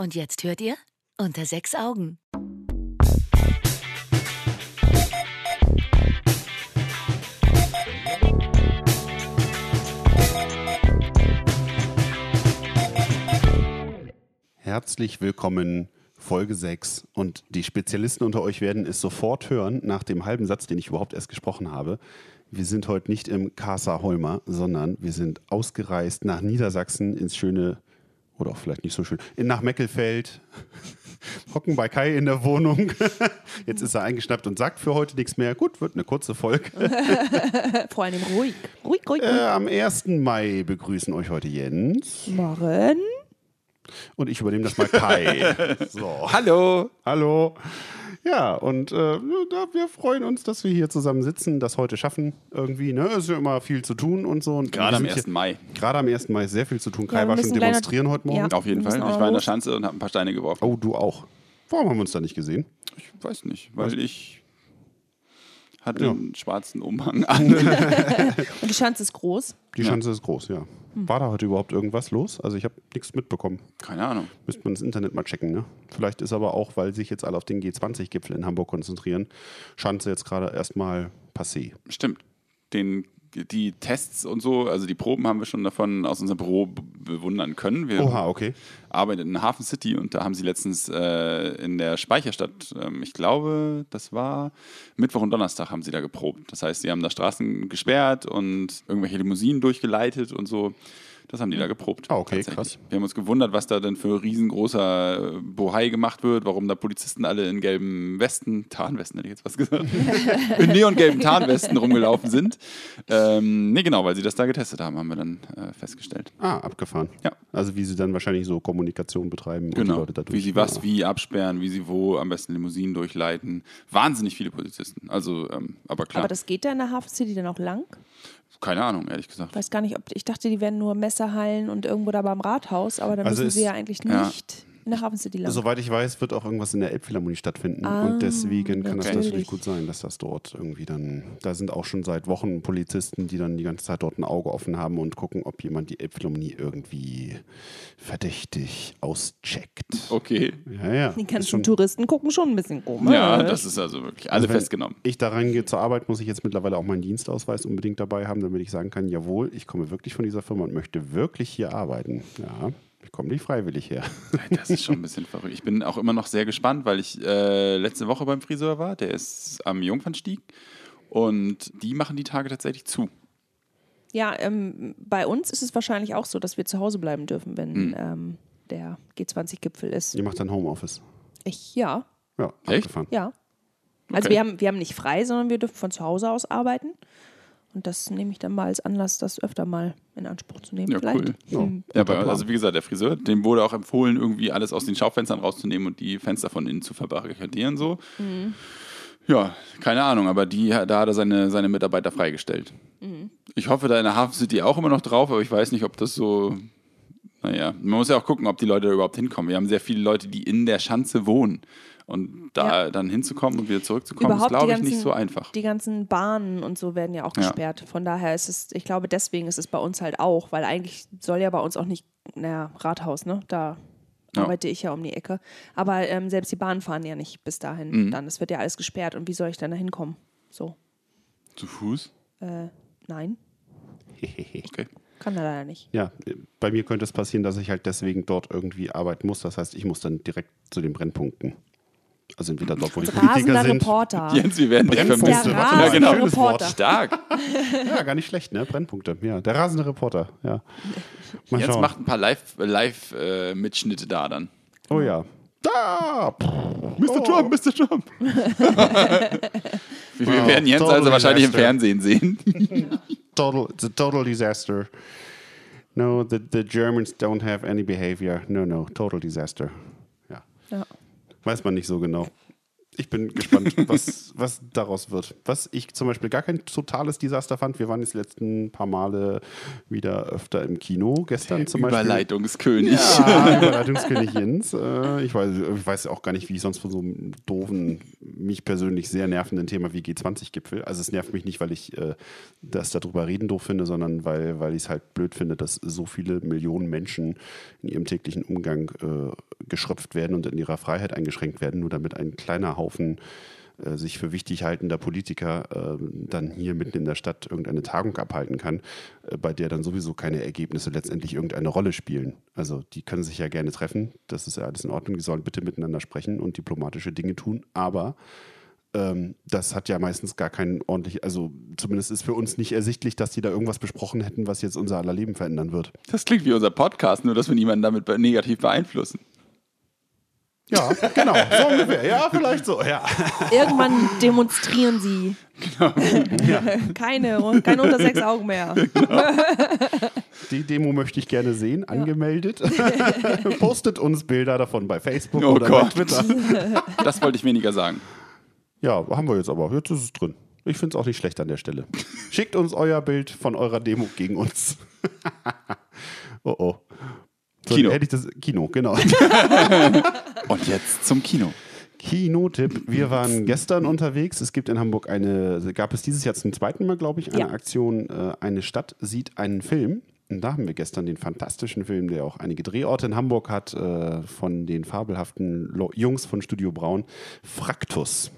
Und jetzt hört ihr unter sechs Augen. Herzlich willkommen, Folge 6. Und die Spezialisten unter euch werden es sofort hören, nach dem halben Satz, den ich überhaupt erst gesprochen habe. Wir sind heute nicht im Casa Holmer, sondern wir sind ausgereist nach Niedersachsen ins schöne, oder auch vielleicht nicht so schön, in, nach Meckelfeld. Hocken bei Kai in der Wohnung. Jetzt ist er eingeschnappt und sagt für heute nichts mehr. Gut, wird eine kurze Folge. Vor allem ruhig. Ruhig, ruhig, ruhig. Äh, am 1. Mai begrüßen euch heute Jens. Morgen. Und ich übernehme das mal Kai. So. Hallo! Hallo. Ja, und äh, ja, wir freuen uns, dass wir hier zusammen sitzen, das heute schaffen irgendwie. Ne? Es ist ja immer viel zu tun und so. Und Gerade am sind 1. hier- Mai. Gerade am 1. Mai ist sehr viel zu tun. Ja, Kai wir war schon demonstrieren heute Morgen. Ja. Auf jeden Fall. Ich war in der. Schanze und habe ein paar Steine geworfen. Oh, du auch. Warum haben wir uns da nicht gesehen? Ich weiß nicht, weil ich hatte Ja. einen schwarzen Umhang an. Und die Schanze ist groß. Die Ja. Chance ist groß, ja. War da heute überhaupt irgendwas los? Also ich habe nichts mitbekommen. Keine Ahnung. Müsste man das Internet mal checken, ne? Vielleicht ist aber auch, weil sich jetzt alle auf den G20-Gipfel in Hamburg konzentrieren, Schanze jetzt gerade erstmal passé. Stimmt. Den, die Tests und so, also die Proben haben wir schon davon aus unserem Büro bewundern können. Wir Oha, okay. arbeiten in Hafen City und da haben sie letztens äh, in der Speicherstadt, ähm, ich glaube, das war Mittwoch und Donnerstag haben sie da geprobt. Das heißt, sie haben da Straßen gesperrt und irgendwelche Limousinen durchgeleitet und so. Das haben die da geprobt. Ah, okay, tatsächlich. krass. Wir haben uns gewundert, was da denn für riesengroßer äh, Bohai gemacht wird, warum da Polizisten alle in gelben Westen, Tarnwesten hätte ich jetzt was gesagt, in neongelben Tarnwesten rumgelaufen sind. Ähm, nee, genau, weil sie das da getestet haben, haben wir dann äh, festgestellt. Ah, abgefahren. Ja. Also wie sie dann wahrscheinlich so Kommunikation betreiben und die Genau. Leute dadurch. Wie sie was Ja. wie absperren, wie sie wo am besten Limousinen durchleiten. Wahnsinnig viele Polizisten. Also, ähm, aber klar. Aber das geht da in der Hafen City dann auch lang? Keine Ahnung, ehrlich gesagt. Ich weiß gar nicht, ob ich dachte, die wären nur Messerhallen und irgendwo da beim Rathaus, aber dann Also müssen es- sie ja eigentlich ja. nicht in der Hafen City lang. Soweit ich weiß, wird auch irgendwas in der Elbphilharmonie stattfinden. Ah, und deswegen kann das natürlich. gut sein, dass das dort irgendwie dann. Da sind auch schon seit Wochen Polizisten, die dann die ganze Zeit dort ein Auge offen haben und gucken, ob jemand die Elbphilharmonie irgendwie verdächtig auscheckt. Okay. Ja, ja. die ganzen schon- Touristen gucken schon ein bisschen komisch. Ja, das ist also wirklich alle Also wenn festgenommen. Ich da reingehe zur Arbeit, muss ich jetzt mittlerweile auch meinen Dienstausweis unbedingt dabei haben, damit ich sagen kann, jawohl, ich komme wirklich von dieser Firma und möchte wirklich hier arbeiten. Ja, ich komme nicht freiwillig her. Das ist schon ein bisschen verrückt. Ich bin auch immer noch sehr gespannt, weil ich äh, letzte Woche beim Friseur war. Der ist am Jungfernstieg. Und die machen die Tage tatsächlich zu. Ja, ähm, bei uns ist es wahrscheinlich auch so, dass wir zu Hause bleiben dürfen, wenn Hm. ähm, der G20-Gipfel ist. Ihr macht dann Homeoffice. Ich, ja, Ja, Echt? abgefahren. ja. Also Okay. wir haben, wir haben nicht frei, sondern wir dürfen von zu Hause aus arbeiten. Und das nehme ich dann mal als Anlass, das öfter mal in Anspruch zu nehmen. Ja, vielleicht. cool. Ja. Ja, also wie gesagt, der Friseur, dem wurde auch empfohlen, irgendwie alles aus den Schaufenstern rauszunehmen und die Fenster von innen zu verbarrikadieren. So. Mhm. Ja, keine Ahnung, aber die, da hat er seine, seine Mitarbeiter freigestellt. Mhm. Ich hoffe da in der Hafen City auch immer noch drauf, aber ich weiß nicht, ob das so. Naja, man muss ja auch gucken, ob die Leute da überhaupt hinkommen. Wir haben sehr viele Leute, die in der Schanze wohnen. Und da Ja. dann hinzukommen und wieder zurückzukommen, Überhaupt ist, glaube ich, nicht so einfach. Die ganzen Bahnen und so werden ja auch Ja. gesperrt. Von daher ist es, ich glaube, deswegen ist es bei uns halt auch, weil eigentlich soll ja bei uns auch nicht, naja, Rathaus, ne? Da Ja. arbeite ich ja um die Ecke. Aber ähm, selbst die Bahnen fahren ja nicht bis dahin. Mhm. Dann, es wird ja alles gesperrt. Und wie soll ich dann da hinkommen? So. Zu Fuß? Äh, nein, Okay. kann er leider nicht. Ja, bei mir könnte es passieren, dass ich halt deswegen dort irgendwie arbeiten muss. Das heißt, ich muss dann direkt zu den Brennpunkten. Also entweder dort, wo die Politiker Rasender sind. Reporter. Jens, wir werden dich Brennpunkte, vermissen. Ja, genau. schönes Wort. Reporter. Stark. Ja, gar nicht schlecht, ne? Brennpunkte. Ja, der rasende Reporter. Ja. Mal Jens schauen. macht ein paar Live-Mitschnitte da dann. Oh ja. Da! Mr. Trump, Mr. Trump. wir wir werden Jens total also wahrscheinlich im disaster. Fernsehen sehen. Total, it's a total disaster. No, the, the Germans don't have any behavior. No, no, total disaster. Ja. Ja. Weiß man nicht so genau. Ich bin gespannt, was, was daraus wird. Was ich zum Beispiel gar kein totales Desaster fand, wir waren jetzt die letzten paar Male wieder öfter im Kino. Gestern zum Beispiel. Überleitungskönig. Ja, Überleitungskönig Jens. Äh, ich, weiß, ich weiß auch gar nicht, wie ich sonst von so einem doofen, mich persönlich sehr nervenden Thema wie G20-Gipfel. Also es nervt mich nicht, weil ich äh, das darüber reden doof finde, sondern weil, weil ich es halt blöd finde, dass so viele Millionen Menschen in ihrem täglichen Umgang äh, geschröpft werden und in ihrer Freiheit eingeschränkt werden, nur damit ein kleiner Haufen äh, sich für wichtig haltender Politiker äh, dann hier mitten in der Stadt irgendeine Tagung abhalten kann, äh, bei der dann sowieso keine Ergebnisse letztendlich irgendeine Rolle spielen. Also die können sich ja gerne treffen, das ist ja alles in Ordnung, die sollen bitte miteinander sprechen und diplomatische Dinge tun, aber ähm, das hat ja meistens gar keinen ordentlichen, also zumindest ist für uns nicht ersichtlich, dass die da irgendwas besprochen hätten, was jetzt unser aller Leben verändern wird. Das klingt wie unser Podcast, nur dass wir niemanden damit negativ beeinflussen. Ja, genau, so ungefähr. Ja, vielleicht so, ja. Irgendwann demonstrieren sie. Keine, kein unter sechs Augen mehr. Die Demo möchte ich gerne sehen, angemeldet. Postet uns Bilder davon bei Facebook Oh oder Gott. bei Twitter. Das wollte ich weniger sagen. Ja, haben wir jetzt aber. Jetzt ist es drin. Ich finde es auch nicht schlecht an der Stelle. Schickt uns euer Bild von eurer Demo gegen uns. oh oh. So, Kino. Hätte ich das, Kino, genau. Und jetzt zum Kino. Kinotipp. Wir waren gestern unterwegs. Es gibt in Hamburg eine, gab es dieses Jahr zum zweiten Mal, glaube ich, eine Ja. Aktion, äh, eine Stadt sieht einen Film. Und da haben wir gestern den fantastischen Film, der auch einige Drehorte in Hamburg hat, äh, von den fabelhaften Lo Jungs von Studio Braun, Fraktus.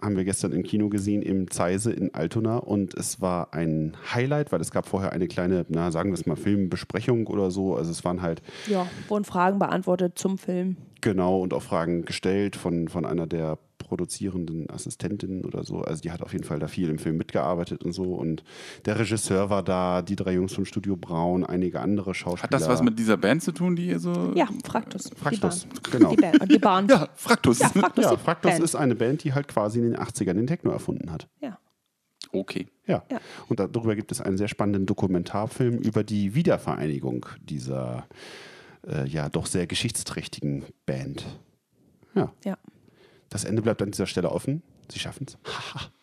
Haben wir gestern im Kino gesehen, im Zeise in Altona. Und es war ein Highlight, weil es gab vorher eine kleine, na, sagen wir es mal, Filmbesprechung oder so. Also es waren halt Ja, wurden Fragen beantwortet zum Film. Genau, und auch Fragen gestellt von, von einer der produzierenden Assistentinnen oder so. Also die hat auf jeden Fall da viel im Film mitgearbeitet und so. Und der Regisseur war da, die drei Jungs vom Studio Braun, einige andere Schauspieler. Hat das was mit dieser Band zu tun, die ihr so. Ja, Fraktus. Fraktus, Die genau. Die Band. Die Bahn. Ja, Fraktus. Ja, Fraktus. Ja, Fraktus ist eine Band, die halt quasi in den 80ern den Techno erfunden hat. Ja. Okay. Ja. Ja. Und darüber gibt es einen sehr spannenden Dokumentarfilm über die Wiedervereinigung dieser äh, ja doch sehr geschichtsträchtigen Band. Ja. Ja. Das Ende bleibt an dieser Stelle offen. Sie schaffen es.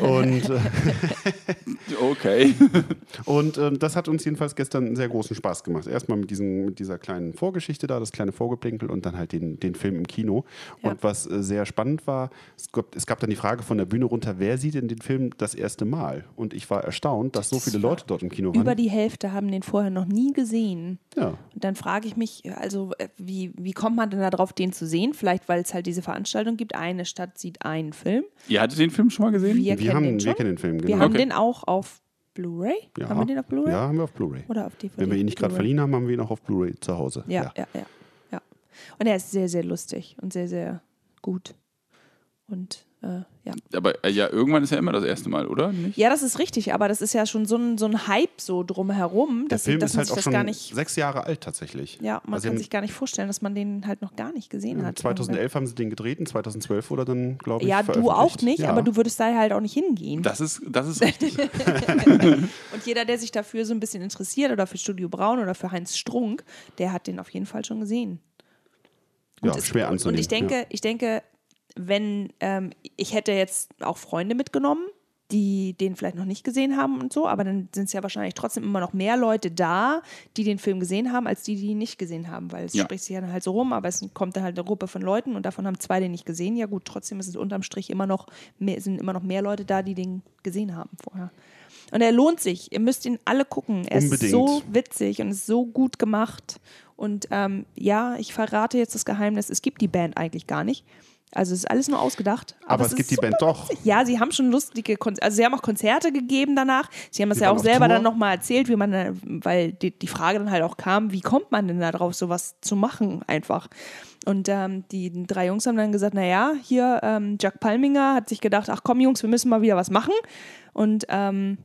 Und, äh, Okay. und ähm, das hat uns jedenfalls gestern einen sehr großen Spaß gemacht. Erstmal mit, mit dieser kleinen Vorgeschichte da, das kleine Vorgeplänkel und dann halt den, den Film im Kino. Ja. Und was äh, sehr spannend war, es gab, es gab dann die Frage von der Bühne runter, wer sieht denn den Film das erste Mal? Und ich war erstaunt, dass so viele Leute dort im Kino waren. Über die Hälfte haben den vorher noch nie gesehen. ja. Und dann frage ich mich, also äh, wie, wie kommt man denn darauf, den zu sehen? Vielleicht, weil es halt diese Veranstaltung gibt. Eine Stadt sieht einen Film. Ihr hattet den Film schon mal gesehen? Wir, Wir, kennen haben, den schon. wir kennen den Film, genau. Wir haben Okay. den auch auf Blu-ray. ja. Haben wir den auf Blu-ray? Ja, haben wir auf Blu-ray. Oder auf DVD? Wenn wir ihn nicht gerade verliehen haben, haben wir ihn auch auf Blu-ray zu Hause. Ja, ja, ja, ja. Und er ist sehr, sehr lustig und sehr, sehr gut. Und äh, ja. Aber äh, ja, irgendwann ist ja immer das erste Mal, oder? Nicht? Ja, das ist richtig, aber das ist ja schon so ein, so ein Hype so drumherum, Der dass, Film dass ist man halt sich auch das schon gar nicht. sechs Jahre alt tatsächlich. Ja, man Also kann sich gar nicht vorstellen, dass man den halt noch gar nicht gesehen hat. 2011 haben sie den gedreht und 2012 wurde dann, glaube ich, Ja, du auch nicht, ja. aber du würdest da halt auch nicht hingehen. Das ist, das ist richtig. Und jeder, der sich dafür so ein bisschen interessiert oder für Studio Braun oder für Heinz Strunk, der hat den auf jeden Fall schon gesehen. ja, es- schwer und, anzunehmen. und ich denke, ja. ich denke, wenn ähm, ich hätte jetzt auch Freunde mitgenommen, die den vielleicht noch nicht gesehen haben und so, aber dann sind es ja wahrscheinlich trotzdem immer noch mehr Leute da, die den Film gesehen haben, als die, die ihn nicht gesehen haben, weil es Ja. spricht sich ja dann halt so rum, aber es kommt dann halt eine Gruppe von Leuten und davon haben zwei den nicht gesehen. Ja gut, trotzdem ist es unterm Strich immer noch mehr, sind immer noch mehr Leute da, die den gesehen haben vorher. Und er lohnt sich. Ihr müsst ihn alle gucken. Er Unbedingt. ist so witzig und ist so gut gemacht. Und ähm, ja, ich verrate jetzt das Geheimnis, es gibt die Band eigentlich gar nicht. Also es ist alles nur ausgedacht. aber es ist gibt die Band doch. Ja, sie haben schon lustige Konzerte, also sie haben auch Konzerte gegeben danach. Sie haben es ja auch selber Tour. dann nochmal erzählt, wie man, äh, weil die, die Frage dann halt auch kam, wie kommt man denn da drauf, sowas zu machen einfach. Und ähm, die drei Jungs haben dann gesagt, naja, hier ähm, Jack Palminger hat sich gedacht, ach komm Jungs, wir müssen mal wieder was machen. Und ähm,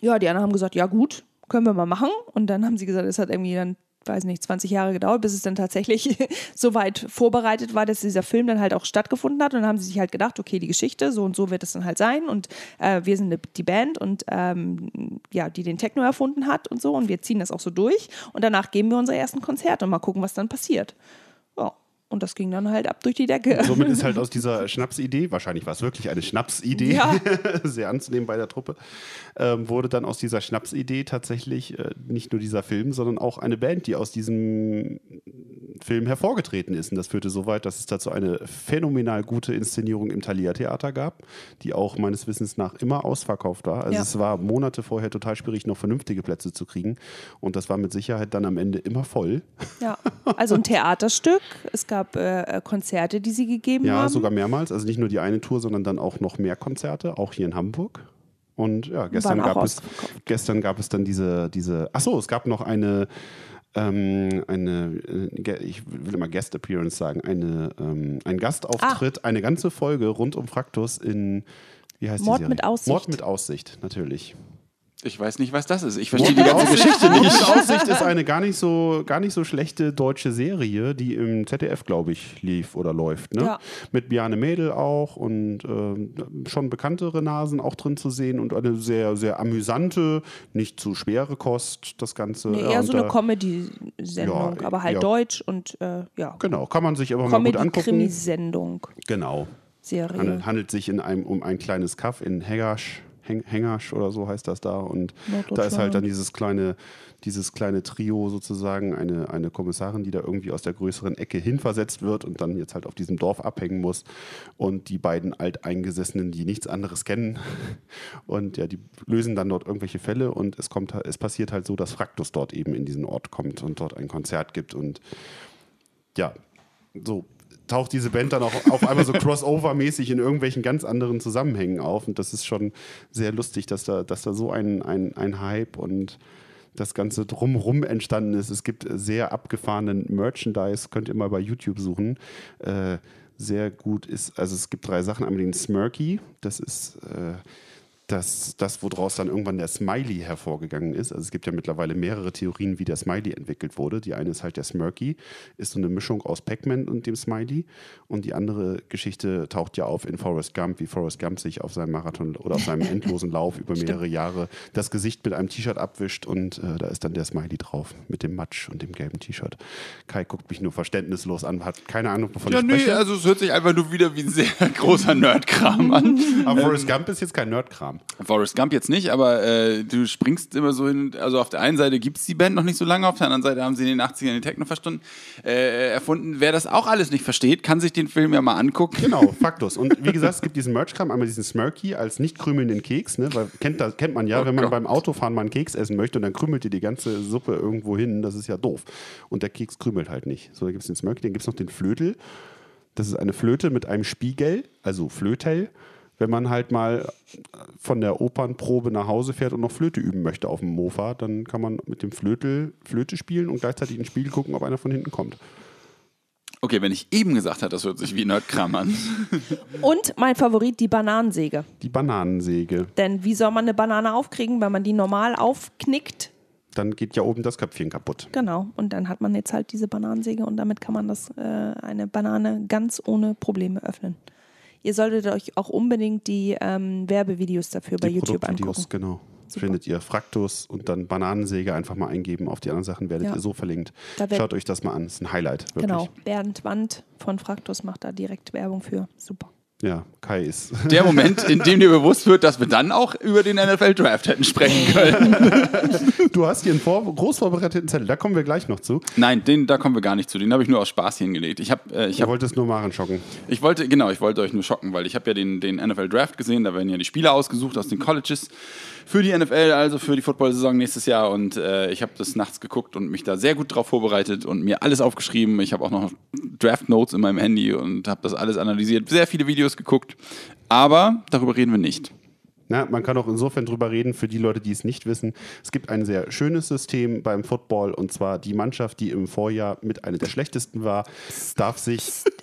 ja, die anderen haben gesagt, ja gut, können wir mal machen. Und dann haben sie gesagt, es hat irgendwie dann, weiß nicht, 20 Jahre gedauert, bis es dann tatsächlich so weit vorbereitet war, dass dieser Film dann halt auch stattgefunden hat. Und dann haben sie sich halt gedacht, okay, die Geschichte, so und so wird es dann halt sein. Und äh, wir sind die Band und ähm, ja, die den Techno erfunden hat und so. Und wir ziehen das auch so durch. Und danach geben wir unsere ersten Konzerte und mal gucken, was dann passiert. Und das ging dann halt ab durch die Decke. Somit ist halt aus dieser Schnapsidee, wahrscheinlich war es wirklich eine Schnapsidee, Ja. sehr anzunehmen bei der Truppe, ähm, wurde dann aus dieser Schnapsidee tatsächlich äh, nicht nur dieser Film, sondern auch eine Band, die aus diesem Film hervorgetreten ist. Und das führte so weit, dass es dazu eine phänomenal gute Inszenierung im Thalia Theater gab, die auch meines Wissens nach immer ausverkauft war. Also Ja. es war Monate vorher total schwierig, noch vernünftige Plätze zu kriegen. Und das war mit Sicherheit dann am Ende immer voll. Ja, also ein Theaterstück. Es gab äh, Konzerte, die sie gegeben Ja, haben. sogar mehrmals. Also nicht nur die eine Tour, sondern dann auch noch mehr Konzerte, auch hier in Hamburg. Und ja, gestern gab es, gestern gab es dann diese, diese. Ach so, es gab noch eine, ähm, eine, äh, ich will immer Guest Appearance sagen, eine, ähm, ein Gastauftritt, eine ganze Folge rund um Fraktus in, wie heißt Mord die Serie? mit Aussicht. Mord mit Aussicht, natürlich. Ich weiß nicht, was das ist. Ich verstehe die ganze Geschichte nicht. mit Aussicht ist eine gar nicht so, gar nicht so schlechte deutsche Serie, die im ZDF, glaube ich, lief oder läuft. Ne? Ja. Mit Biane Mädel auch und ähm, schon bekanntere Nasen auch drin zu sehen und eine sehr, sehr amüsante, nicht zu schwere Kost, das Ganze. Nee, Ja, eher und so eine Comedy-Sendung, Ja, aber halt ja. deutsch und äh, ja. Genau, kann man sich aber mal gut angucken. Comedy-Krimi-Sendung, Genau. Serie. Handelt, handelt sich in einem, um ein kleines Kaff in Heggasch, Heng, Hengasch oder so heißt das da. Und da ist halt dann dieses kleine, dieses kleine Trio sozusagen, eine, eine Kommissarin, die da irgendwie aus der größeren Ecke hinversetzt wird und dann jetzt halt auf diesem Dorf abhängen muss. Und die beiden Alteingesessenen, die nichts anderes kennen. Und ja, die lösen dann dort irgendwelche Fälle und es kommt, es passiert halt so, dass Fraktus dort eben in diesen Ort kommt und dort ein Konzert gibt und ja, so taucht diese Band dann auch auf einmal so crossover-mäßig in irgendwelchen ganz anderen Zusammenhängen auf. Und das ist schon sehr lustig, dass da, dass da so ein, ein, ein Hype und das Ganze drumrum entstanden ist. Es gibt sehr abgefahrenen Merchandise, könnt ihr mal bei YouTube suchen. Äh, sehr gut ist, also es gibt drei Sachen. Einmal den Smirky, das ist äh, das, das, woraus dann irgendwann der Smiley hervorgegangen ist. Also es gibt ja mittlerweile mehrere Theorien, wie der Smiley entwickelt wurde. Die eine ist halt der Smirky, ist so eine Mischung aus Pac-Man und dem Smiley. Und die andere Geschichte taucht ja auf in Forrest Gump, wie Forrest Gump sich auf seinem Marathon oder auf seinem endlosen Lauf über mehrere Jahre das Gesicht mit einem T-Shirt abwischt und äh, da ist dann der Smiley drauf mit dem Matsch und dem gelben T-Shirt. Kai guckt mich nur verständnislos an, hat keine Ahnung, wovon Ja, ich nee, spreche. also es hört sich einfach nur wieder wie ein sehr großer Nerdkram an. Aber Forrest Gump ist jetzt kein Nerdkram. Forrest Gump jetzt nicht, aber äh, du springst immer so hin. Also auf der einen Seite gibt es die Band noch nicht so lange, auf der anderen Seite haben sie in den 80ern die Techno-Verstunden äh, erfunden. Wer das auch alles nicht versteht, kann sich den Film ja mal angucken. Genau, Faktus. Und wie gesagt, es gibt diesen Merch-Kram, einmal diesen Smirky als nicht krümelnden Keks, ne? Weil kennt, das, kennt man ja, Oh wenn man Gott. beim Autofahren mal einen Keks essen möchte und dann krümelt ihr die ganze Suppe irgendwo hin, das ist ja doof. Und der Keks krümelt halt nicht. So, da gibt es den Smirky, dann gibt es noch den Flötel. Das ist eine Flöte mit einem Spiegel, also Flötel. Wenn man halt mal von der Opernprobe nach Hause fährt und noch Flöte üben möchte auf dem Mofa, dann kann man mit dem Flötel Flöte spielen und gleichzeitig in den Spiegel gucken, ob einer von hinten kommt. Okay, wenn ich eben gesagt habe, das hört sich wie Nerdkram an. Und mein Favorit, die Bananensäge. Die Bananensäge. Denn wie soll man eine Banane aufkriegen, wenn man die normal aufknickt? Dann geht ja oben das Köpfchen kaputt. Genau. Und dann hat man jetzt halt diese Bananensäge und damit kann man das, äh, eine Banane ganz ohne Probleme öffnen. Ihr solltet euch auch unbedingt die ähm, Werbevideos dafür bei die YouTube Produktvideos, angucken. genau. Super. Findet ihr Fraktus und dann Bananensäge einfach mal eingeben. Auf die anderen Sachen werdet Ja. ihr so verlinkt. Schaut euch das mal an. Das ist ein Highlight. Wirklich. Genau. Bernd Wand von Fraktus macht da direkt Werbung für. Super. Ja, Kai ist. Der Moment, in dem dir bewusst wird, dass wir dann auch über den NFL-Draft hätten sprechen können. Du hast hier einen vor groß vorbereiteten Zettel. Da kommen wir gleich noch zu. Nein, den, da kommen wir gar nicht zu. Den habe ich nur aus Spaß hingelegt. Ich, hab, äh, ich, hab, wollte es nur Maren schocken. ich wollte, genau, ich wollte euch nur schocken, weil ich habe ja den, den NFL-Draft gesehen. Da werden ja die Spieler ausgesucht aus den Colleges für die NFL, also für die Football-Saison nächstes Jahr. Und äh, ich habe das nachts geguckt und mich da sehr gut drauf vorbereitet und mir alles aufgeschrieben. Ich habe auch noch Draft-Notes in meinem Handy und habe das alles analysiert. Sehr viele Videos geguckt. Aber darüber reden wir nicht. Na, man kann auch insofern drüber reden, für die Leute, die es nicht wissen. Es gibt ein sehr schönes System beim Football und zwar die Mannschaft, die im Vorjahr mit einer der schlechtesten war, darf sich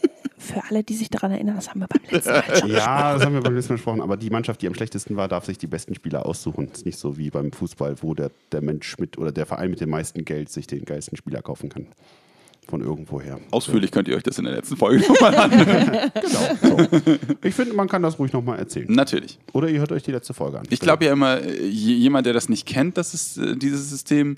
Für alle, die sich daran erinnern, das haben wir beim letzten Mal schon. Ja, das haben wir beim letzten Mal gesprochen, aber die Mannschaft, die am schlechtesten war, darf sich die besten Spieler aussuchen. ist nicht so wie beim Fußball, wo der, der Mensch mit oder der Verein mit dem meisten Geld sich den geilsten Spieler kaufen kann. Von irgendwoher. Ausführlich könnt ihr euch das in der letzten Folge nochmal anhören. Genau. So. Ich finde, man kann das ruhig nochmal erzählen. Natürlich. Oder ihr hört euch die letzte Folge an. Ich glaube ja immer, äh, je- jemand, der das nicht kennt, das ist äh, dieses System,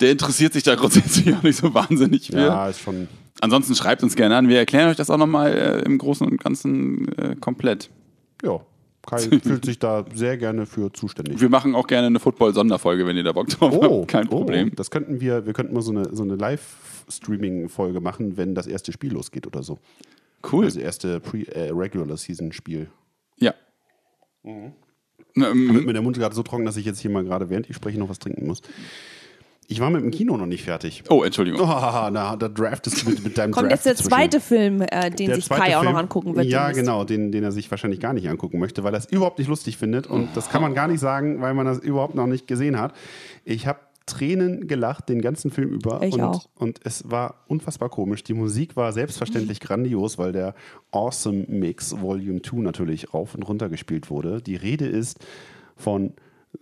der interessiert sich da grundsätzlich auch nicht so wahnsinnig für. Ja, ist schon. Ansonsten schreibt uns gerne an. Wir erklären euch das auch nochmal äh, im Großen und Ganzen äh, komplett. Ja, Kai fühlt sich da sehr gerne für zuständig. Wir machen auch gerne eine Football-Sonderfolge, wenn ihr da Bock drauf habt. Kein Problem. Oh, das könnten wir, wir könnten mal so eine, so eine Live-Streaming-Folge machen, wenn das erste Spiel losgeht oder so. Cool. Das erste Pre äh, Regular Season Spiel. Ja. Mhm. Na, ähm, Wird mir der Mund gerade so trocken, dass ich jetzt hier mal gerade, während ich spreche, noch was trinken muss. Ich war mit dem Kino noch nicht fertig. oh, Entschuldigung. Oh, na, da draftest du mit, mit deinem Kommt Draft jetzt der dazwischen. zweite Film, äh, den Der sich Kai auch noch angucken wird. Ja, genau, den, den er sich wahrscheinlich gar nicht angucken möchte, weil er es überhaupt nicht lustig findet. Und das kann man gar nicht sagen, weil man das überhaupt noch nicht gesehen hat. Ich habe Tränen gelacht den ganzen Film über. Ich und, auch. und es war unfassbar komisch. Die Musik war selbstverständlich grandios, weil der Awesome Mix Volume 2 natürlich rauf und runter gespielt wurde. Die Rede ist von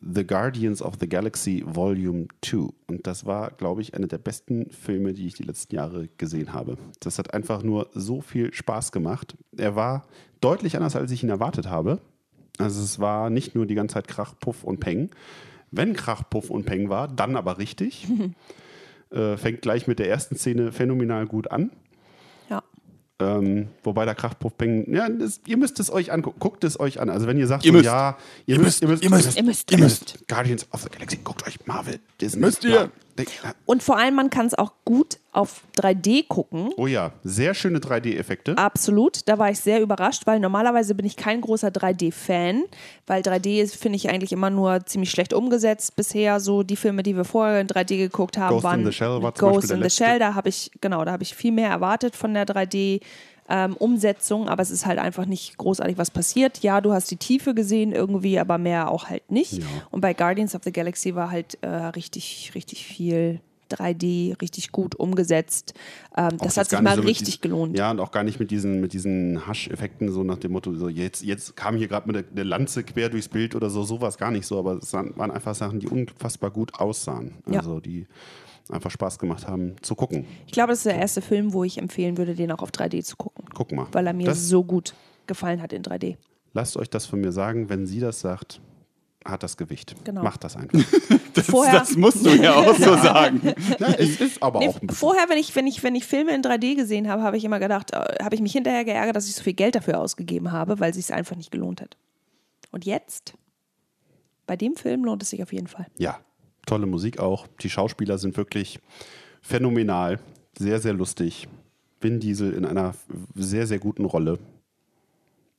The Guardians of the Galaxy Volume 2. Und das war, glaube ich, einer der besten Filme, die ich die letzten Jahre gesehen habe. Das hat einfach nur so viel Spaß gemacht. Er war deutlich anders, als ich ihn erwartet habe. Also es war nicht nur die ganze Zeit Krach, Puff und Peng. Wenn Krach, Puff und Peng war, dann aber richtig. äh, fängt gleich mit der ersten Szene phänomenal gut an. Ja. Ähm, wobei der Krach, Puff, Peng, ja, das, ihr müsst es euch angucken. Guckt es euch an. Also wenn ihr sagt, Ihr so, müsst. ja, ihr, müsst, ihr müsst, ihr müsst, Ihr müsst, ihr ihr müsst. Guardians of the Galaxy, guckt euch Marvel, Disney. Müsst ihr. bla. Und vor allem, man kann es auch gut auf 3D gucken. Oh ja, sehr schöne 3D-Effekte. Absolut, da war ich sehr überrascht, weil normalerweise bin ich kein großer 3D-Fan, weil 3D ist, finde ich eigentlich immer nur ziemlich schlecht umgesetzt bisher. So die Filme, die wir vorher in 3D geguckt haben, Ghost in waren the Shell war Ghost in the. Shell. Da habe ich genau, da habe ich viel mehr erwartet von der 3D. Ähm, Umsetzung, aber es ist halt einfach nicht großartig was passiert. Ja, du hast die Tiefe gesehen irgendwie, aber mehr auch halt nicht. Ja. Und bei Guardians of the Galaxy war halt äh, richtig, richtig viel 3D, richtig gut umgesetzt. Ähm, das jetzt hat sich mal so richtig diesen- gelohnt. Ja, und auch gar nicht mit diesen, mit diesen Hasch-Effekten, so nach dem Motto, so jetzt, jetzt kam hier gerade eine, Lanze quer durchs Bild oder so, sowas gar nicht so, aber es waren einfach Sachen, die unfassbar gut aussahen. Ja. Also die einfach Spaß gemacht haben zu gucken. Ich glaube, das ist der erste Film, wo ich empfehlen würde, den auch auf 3D zu gucken, Guck mal. weil er mir das, so gut gefallen hat in 3D. Lasst euch das von mir sagen, wenn sie das sagt, hat das Gewicht. Genau. Macht das einfach. Das, das musst du ja auch so sagen. Na, es ist aber Nee, auch ein bisschen. vorher, wenn ich, wenn, ich, wenn ich Filme in 3D gesehen habe, habe ich immer gedacht, äh, habe ich mich hinterher geärgert, dass ich so viel Geld dafür ausgegeben habe, weil es sich einfach nicht gelohnt hat. Und jetzt, bei dem Film lohnt es sich auf jeden Fall. Ja, tolle Musik auch. Die Schauspieler sind wirklich phänomenal, sehr, sehr lustig. Vin Diesel in einer sehr, sehr guten Rolle.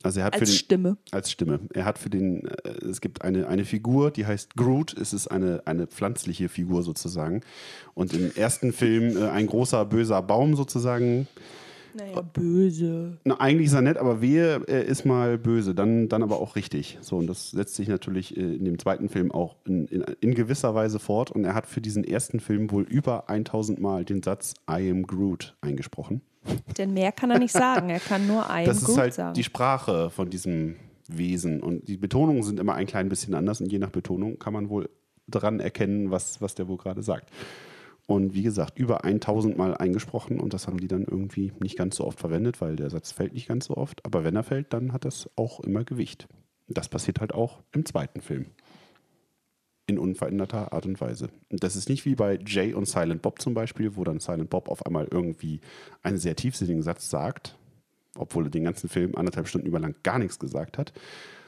Also er hat für Als den, Stimme. als Stimme. Er hat für den, äh, es gibt eine, eine Figur, die heißt Groot. Es ist eine, eine pflanzliche Figur sozusagen. Und im ersten Film äh, ein großer, böser Baum sozusagen. Naja, böse. Na, eigentlich ist er nett, aber wehe, er ist mal böse, dann, dann aber auch richtig. So, und das setzt sich natürlich äh, in dem zweiten Film auch in, in, in gewisser Weise fort. Und er hat für diesen ersten Film wohl über 1000 Mal den Satz I am Groot eingesprochen. Denn mehr kann er nicht sagen. Er kann nur I am das ist Groot halt sagen. die Sprache von diesem Wesen. Und die Betonungen sind immer ein klein bisschen anders. Und je nach Betonung kann man wohl dran erkennen, was, was der wohl gerade sagt. Und wie gesagt, über 1000 Mal eingesprochen und das haben die dann irgendwie nicht ganz so oft verwendet, weil der Satz fällt nicht ganz so oft. Aber wenn er fällt, dann hat das auch immer Gewicht. Das passiert halt auch im zweiten Film. In unveränderter Art und Weise. Das ist nicht wie bei Jay und Silent Bob zum Beispiel, wo dann Silent Bob auf einmal irgendwie einen sehr tiefsinnigen Satz sagt, obwohl er den ganzen Film anderthalb Stunden über lang gar nichts gesagt hat,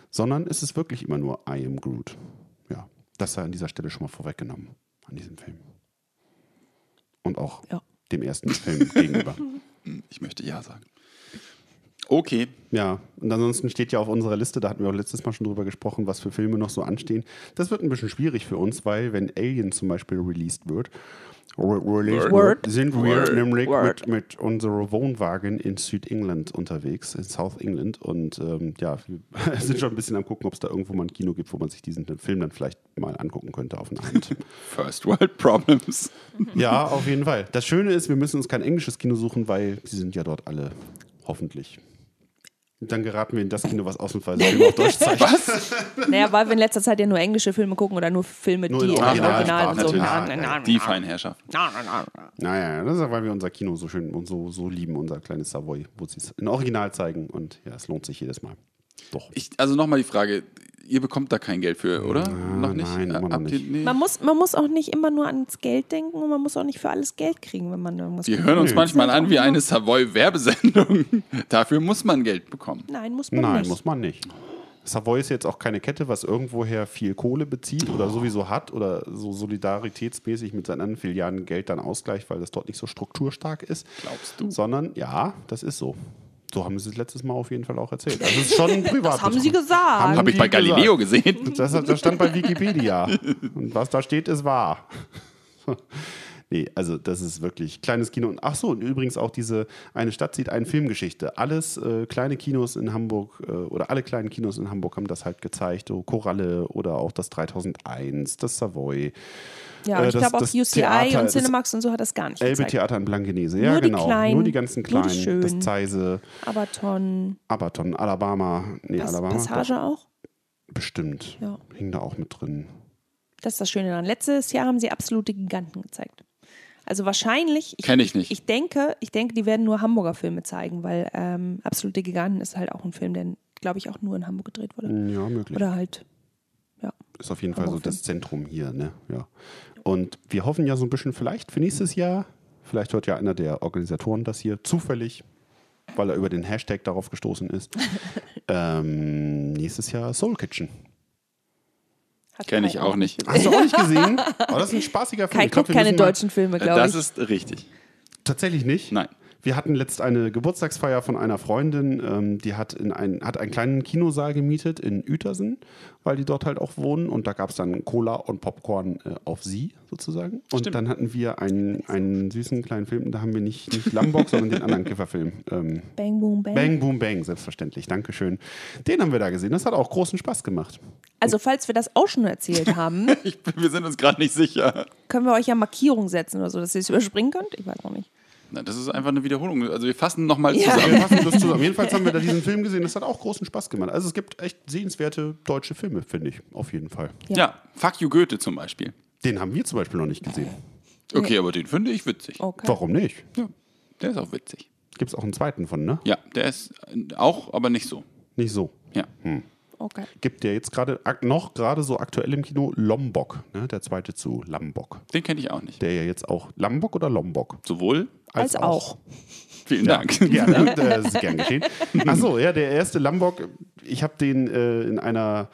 sondern es ist wirklich immer nur I am Groot. Ja, das sei an dieser Stelle schon mal vorweggenommen an diesem Film. Und auch Ja. dem ersten Film gegenüber. Ich möchte ja sagen. Okay. Ja, und ansonsten steht ja auf unserer Liste, da hatten wir auch letztes Mal schon drüber gesprochen, was für Filme noch so anstehen. Das wird ein bisschen schwierig für uns, weil wenn Alien zum Beispiel released wird, re released Word. wird, sind wir Word. nämlich Word. mit, mit unserem Wohnwagen in Südengland unterwegs, in South England. Und ähm, ja, wir sind schon ein bisschen am gucken, ob es da irgendwo mal ein Kino gibt, wo man sich diesen Film dann vielleicht mal angucken könnte auf eine Hand. First World Problems. ja, auf jeden Fall. Das Schöne ist, wir müssen uns kein englisches Kino suchen, weil sie sind ja dort alle hoffentlich. Dann geraten wir in das Kino, was ausnahmsweise Filme auf Deutsch zeigt. Naja, weil wir in letzter Zeit ja nur englische Filme gucken oder nur Filme, Nur die in im Original Originalsprache, und so. Na, na, na, Die na. Feinherrschaft. Naja, das ist ja, weil wir unser Kino so schön und so, so lieben, unser kleines Savoy, wo sie es in Original zeigen. Und ja, es lohnt sich jedes Mal. Doch. Ich, also nochmal die Frage, ihr bekommt da kein Geld für, oder? noch nicht? nein, ihr- nicht. nee? Man muss, man muss auch nicht immer nur ans Geld denken und man muss auch nicht für alles Geld kriegen, wenn man irgendwas Wir hören uns manchmal an wie eine Savoy-Werbesendung. Dafür muss man Geld bekommen. Nein, muss man Nein, nicht. muss man nicht. Savoy ist jetzt auch keine Kette, was irgendwoher viel Kohle bezieht oder sowieso hat oder so solidaritätsmäßig mit seinen anderen Filialen Geld dann ausgleicht, weil das dort nicht so strukturstark ist. Glaubst du? Sondern ja, das ist so. So haben sie es letztes Mal auf jeden Fall auch erzählt. Also es ist schon ein privat. Das haben sie gesagt. Habe ich bei die gesagt. Galileo gesehen. Das, das stand bei Wikipedia. Und was da steht, ist wahr. Nee, also das ist wirklich kleines Kino. Und ach so, und übrigens auch diese Eine Stadt sieht eine Filmgeschichte. Alles äh, kleine Kinos in Hamburg äh, oder alle kleinen Kinos in Hamburg haben das halt gezeigt. So Koralle oder auch das 3001, das Savoy, Ja, und Äh, ich glaube auch das UCI Theater, und Cinemax und so hat das gar nicht Elbe gezeigt. Theater in Blankenese. Ja, Nur die genau. kleinen, nur die ganzen nur die kleinen. das. Zeise, Abaton, Abaton, Alabama. Nee, Pass Alabama. Passage auch. Doch, bestimmt. Ja. Hing da auch mit drin. Das ist das Schöne daran. Letztes Jahr haben sie absolute Giganten gezeigt. Also wahrscheinlich. Kenn ich nicht. Ich denke, ich denke, die werden nur Hamburger Filme zeigen, weil ähm, absolute Giganten ist halt auch ein Film, der, glaube ich, auch nur in Hamburg gedreht wurde. Ja, möglich. Oder halt, ja. ist auf jeden Fall so das Zentrum hier, ne? Ja. Und wir hoffen ja so ein bisschen vielleicht für nächstes Jahr, vielleicht hört ja einer der Organisatoren das hier zufällig, weil er über den Hashtag darauf gestoßen ist. ähm, nächstes Jahr Soul Kitchen. Hat Kenn Kai ich auch nicht. Hast du auch nicht gesehen? Aber das ist ein spaßiger Film. Kai Ich glaub, guckt keine deutschen Filme, glaube Das ich. ist richtig. Tatsächlich nicht? Nein. Wir hatten letzt eine Geburtstagsfeier von einer Freundin, ähm, die hat, in ein, hat einen kleinen Kinosaal gemietet in Uetersen, weil die dort halt auch wohnen. Und da gab es dann Cola und Popcorn äh, auf sie sozusagen. Und Stimmt. dann hatten wir einen, einen süßen kleinen Film. Da haben wir nicht, nicht Lambok, sondern den anderen Kifferfilm. Ähm, Bang, boom, bang. Bang Boom Bang, selbstverständlich. Dankeschön. Den haben wir da gesehen. Das hat auch großen Spaß gemacht. Also, falls wir das auch schon erzählt haben, Ich, wir sind uns gerade nicht sicher. können wir euch ja Markierung setzen oder so, dass ihr es überspringen könnt. Ich weiß auch nicht. Na, das ist einfach eine Wiederholung. Also wir fassen nochmal Ja. zusammen. Wir fassen das zusammen. Jedenfalls haben wir da diesen Film gesehen. Das hat auch großen Spaß gemacht. Also es gibt echt sehenswerte deutsche Filme, finde ich. Auf jeden Fall. Ja. Fuck you Goethe zum Beispiel. Den haben wir zum Beispiel noch nicht gesehen. Okay, aber den finde ich witzig. Okay. Warum nicht? Ja, der ist auch witzig. Gibt es auch einen zweiten von, ne? Ja, der ist auch, aber nicht so. Nicht so. Ja. okay. Gibt ja jetzt gerade noch gerade so aktuell im Kino Lombok, ne? der zweite zu Lambok. Den kenne ich auch nicht. Der ja jetzt auch Lambok oder Lombok? Sowohl. Als auch. Vielen Dank. Gerne, das ist gern geschehen. Achso, ja, der erste Lambok, ich habe den äh, in einer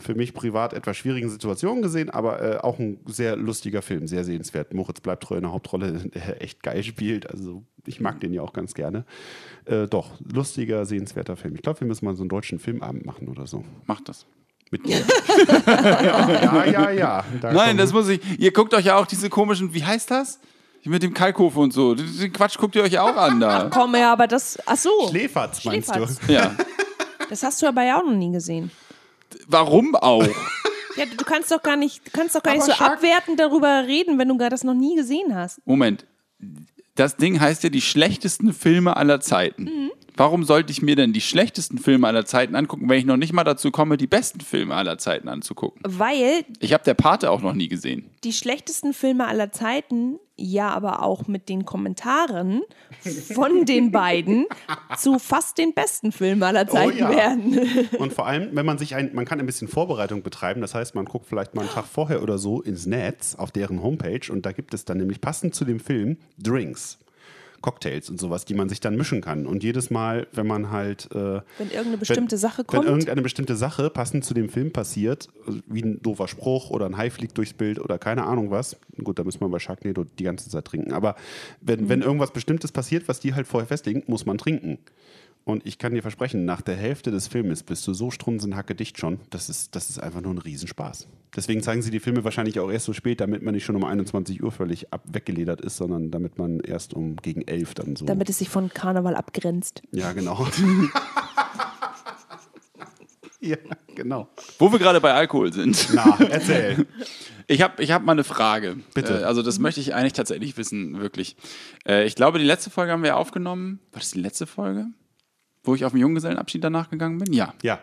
für mich privat etwas schwierigen Situation gesehen, aber äh, auch ein sehr lustiger Film, sehr sehenswert. Moritz bleibt treu in der Hauptrolle, der echt geil spielt. Also ich mag den ja auch ganz gerne. Äh, doch, lustiger, sehenswerter Film. Ich glaube, wir müssen mal so einen deutschen Filmabend machen oder so. Macht das. Mit dir. ja, ja, ja. Da Nein, kommen- das muss ich. Ihr guckt euch ja auch diese komischen, wie heißt das? Mit dem Kalkofe und so. Den Quatsch guckt ihr euch ja auch an da. Komm, ja, aber das. Ach so. Schläferz, meinst Schläferz. du? Ja. Das hast du aber ja auch noch nie gesehen. Warum auch? Ja, du kannst doch gar nicht, du kannst doch gar nicht so Shark- abwertend darüber reden, wenn du gar das noch nie gesehen hast. Moment. Das Ding heißt ja die schlechtesten Filme aller Zeiten. Warum sollte ich mir denn die schlechtesten Filme aller Zeiten angucken, wenn ich noch nicht mal dazu komme, die besten Filme aller Zeiten anzugucken? Weil Ich habe der Pate auch noch nie gesehen. die schlechtesten Filme aller Zeiten, ja, aber auch mit den Kommentaren von den beiden zu fast den besten Filmen aller Zeiten ja. werden. Und vor allem, wenn man sich ein, man kann ein bisschen Vorbereitung betreiben. Das heißt, man guckt vielleicht mal einen Tag vorher oder so ins Netz auf deren Homepage und da gibt es dann nämlich passend zu dem Film Drinks. Cocktails und sowas, die man sich dann mischen kann. Und jedes Mal, wenn man halt. Äh, Wenn irgendeine bestimmte Sache kommt. Wenn irgendeine bestimmte Sache passend zu dem Film passiert, wie ein doofer Spruch oder ein Hai fliegt durchs Bild oder keine Ahnung was. Gut, da muss man bei Sharknado die ganze Zeit trinken. Aber wenn, Mhm. wenn irgendwas Bestimmtes passiert, was die halt vorher festlegen, muss man trinken. Und ich kann dir versprechen, nach der Hälfte des Filmes bist du so strunzenhacke dicht schon. Das ist, das ist einfach nur ein Riesenspaß. Deswegen zeigen sie die Filme wahrscheinlich auch erst so spät, damit man nicht schon um 21 Uhr völlig ab weggeledert ist, sondern damit man erst um gegen 11 dann so. damit es sich von Karneval abgrenzt. ja, genau. ja, genau. Wo wir gerade bei Alkohol sind. Na, erzähl. Ich habe ich hab mal eine Frage. Bitte. Äh, also das möchte ich eigentlich tatsächlich wissen, wirklich. Äh, ich glaube, die letzte Folge haben wir aufgenommen. War das die letzte Folge? Wo ich auf den Junggesellenabschied danach gegangen bin? Ja, Ja.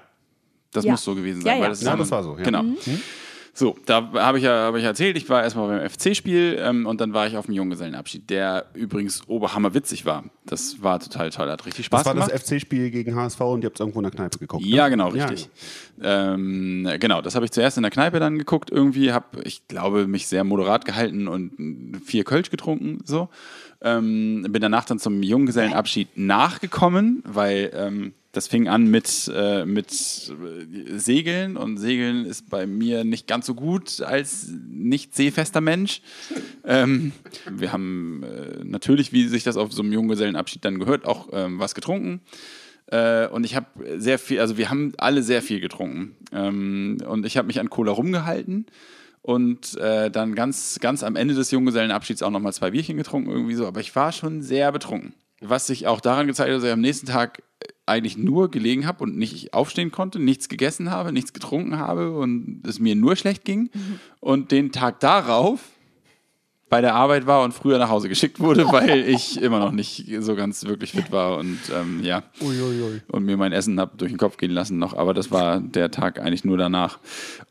das Ja. muss so gewesen sein. Ja, ja. Weil das ist Ja, das war so, ja. Genau. So, da habe ich ja hab ich erzählt, ich war erstmal beim FC-Spiel ähm, und dann war ich auf dem Junggesellenabschied, der übrigens oberhammerwitzig war. Das war total toll, hat richtig Spaß Das war gemacht. das FC-Spiel gegen HSV und ihr habt es irgendwo in der Kneipe geguckt. Ja, ne? genau, richtig. Ähm, genau, das habe ich zuerst in der Kneipe dann geguckt. Irgendwie habe ich glaube mich sehr moderat gehalten und vier Kölsch getrunken. So ähm, bin danach dann zum Junggesellenabschied nachgekommen, weil ähm, das fing an mit, äh, mit äh, Segeln und Segeln ist bei mir nicht ganz so gut als nicht seefester Mensch. Ähm, wir haben äh, natürlich, wie sich das auf so einem Junggesellenabschied dann gehört, auch ähm, was getrunken. Äh, und ich habe sehr viel, also wir haben alle sehr viel getrunken. Ähm, und ich habe mich an Cola rumgehalten und äh, dann ganz, ganz am Ende des Junggesellenabschieds auch nochmal zwei Bierchen getrunken, irgendwie so. Aber ich war schon sehr betrunken. Was sich auch daran gezeigt hat, dass ich am nächsten Tag eigentlich nur gelegen habe und nicht aufstehen konnte, nichts gegessen habe, nichts getrunken habe und es mir nur schlecht ging. Und den Tag darauf bei der Arbeit war und früher nach Hause geschickt wurde, weil ich immer noch nicht so ganz wirklich fit war und ähm, ja und mir mein Essen hab durch den Kopf gehen lassen noch, aber das war der Tag eigentlich nur danach.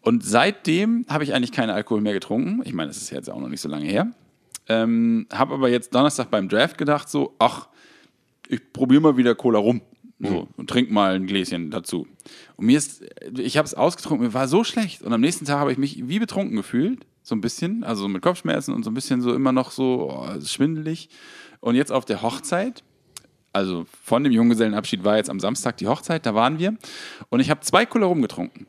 Und seitdem habe ich eigentlich keinen Alkohol mehr getrunken. Ich meine, das ist jetzt auch noch nicht so lange her. Ähm, habe aber jetzt Donnerstag beim Draft gedacht so, ach, ich probiere mal wieder Cola rum. So, und trink mal ein Gläschen dazu. Und mir ist, ich habe es ausgetrunken, mir war so schlecht. Und am nächsten Tag habe ich mich wie betrunken gefühlt, so ein bisschen, also mit Kopfschmerzen und so ein bisschen so immer noch so oh, schwindelig. Und jetzt auf der Hochzeit, also von dem Junggesellenabschied war jetzt am Samstag die Hochzeit, da waren wir. Und ich habe zwei Cola rumgetrunken.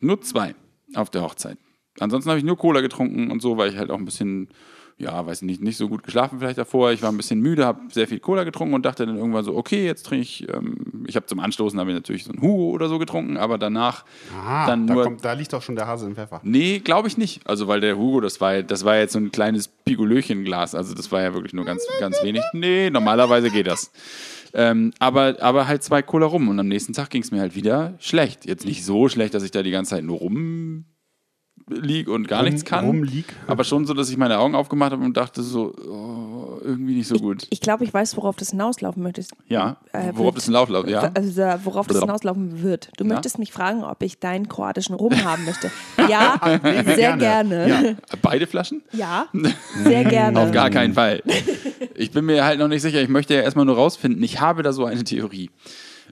Nur zwei auf der Hochzeit. Ansonsten habe ich nur Cola getrunken und so, weil ich halt auch ein bisschen, ja, weiß nicht, nicht so gut geschlafen vielleicht davor. Ich war ein bisschen müde, habe sehr viel Cola getrunken und dachte dann irgendwann so, okay, jetzt trinke ich, ähm, ich habe zum Anstoßen habe ich natürlich so ein Hugo oder so getrunken, aber danach Ah, dann da, nur kommt, da liegt doch schon der Hase im Pfeffer. Nee, glaube ich nicht. Also, weil der Hugo, das war, das war jetzt so ein kleines Pigolöchen-Glas. Also, das war ja wirklich nur ganz, ganz wenig. Nee, normalerweise geht das. Ähm, aber, aber halt zwei Cola rum. Und am nächsten Tag ging es mir halt wieder schlecht. Jetzt nicht so schlecht, dass ich da die ganze Zeit nur rumlieg und gar nichts kann. rumlieg. Aber schon so, dass ich meine Augen aufgemacht habe und dachte so, oh, irgendwie nicht so gut. Ich glaube, ich weiß, worauf das hinauslaufen möchtest. Ja, Äh, worauf wird- das ja. Also, worauf das hinauslaufen wird. Du Na? möchtest mich fragen, ob ich deinen kroatischen Rum haben möchte. Ja, sehr gerne. gerne. Beide Flaschen? Ja, sehr gerne. Auf gar keinen Fall. Ich bin mir halt noch nicht sicher. Ich möchte ja erstmal nur rausfinden. Ich habe da so eine Theorie.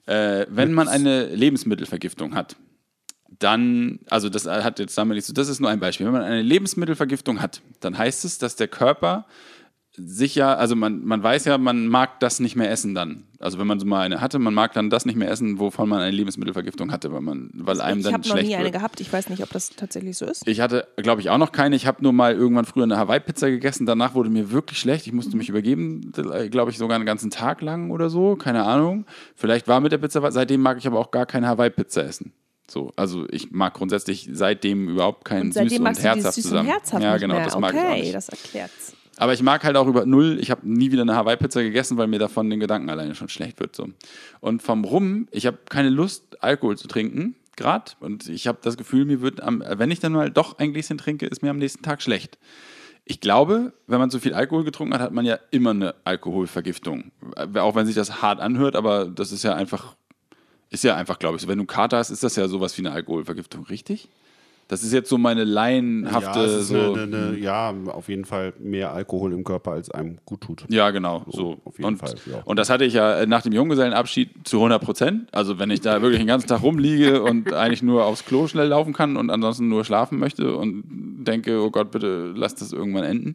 Äh, wenn man eine Lebensmittelvergiftung hat, dann, also das hat jetzt damit nichts zu, das ist nur ein Beispiel. Wenn man eine Lebensmittelvergiftung hat, dann heißt es, dass der Körper sich ja, also man, man weiß ja, man mag das nicht mehr essen dann. Also wenn man so mal eine hatte, man mag dann das nicht mehr essen, wovon man eine Lebensmittelvergiftung hatte, weil, man, weil einem ich dann habe noch schlecht nie eine wird. gehabt. Ich weiß nicht, ob das tatsächlich so ist. Ich hatte, glaube ich, auch noch keine. Ich habe nur mal irgendwann früher eine Hawaii-Pizza gegessen. Danach wurde mir wirklich schlecht. Ich musste mich übergeben, glaube ich, sogar einen ganzen Tag lang oder so. Keine Ahnung. Vielleicht war mit der Pizza was. Seitdem mag ich aber auch gar keine Hawaii-Pizza essen. So, also ich mag grundsätzlich seitdem überhaupt kein Und süß seitdem und du dieses herzhaft süß zusammen. und herzhaft ja, genau, das mag ich auch okay, nicht. das erklärt's. Aber ich mag halt auch über null. Ich habe nie wieder eine Hawaii-Pizza gegessen, weil mir davon den Gedanken alleine schon schlecht wird. So. Und vom Rum, ich habe keine Lust, Alkohol zu trinken, gerade. Und ich habe das Gefühl, mir wird, am, wenn ich dann mal doch ein Gläschen trinke, ist mir am nächsten Tag schlecht. Ich glaube, wenn man zu viel Alkohol getrunken hat, hat man ja immer eine Alkoholvergiftung. Auch wenn sich das hart anhört, aber das ist ja einfach, ist ja einfach, glaube ich, so. Wenn du einen Kater hast, ist das ja sowas wie eine Alkoholvergiftung, richtig? Das ist jetzt so meine laienhafte, ja, so. eine, eine, eine, ja, auf jeden Fall mehr Alkohol im Körper, als einem gut tut. Ja, genau. So. auf jeden und, Fall, ja. und das hatte ich ja äh, nach dem Junggesellenabschied zu 100 Prozent. Also wenn ich da wirklich den ganzen Tag rumliege und eigentlich nur aufs Klo schnell laufen kann und ansonsten nur schlafen möchte und denke, oh Gott, bitte lass das irgendwann enden.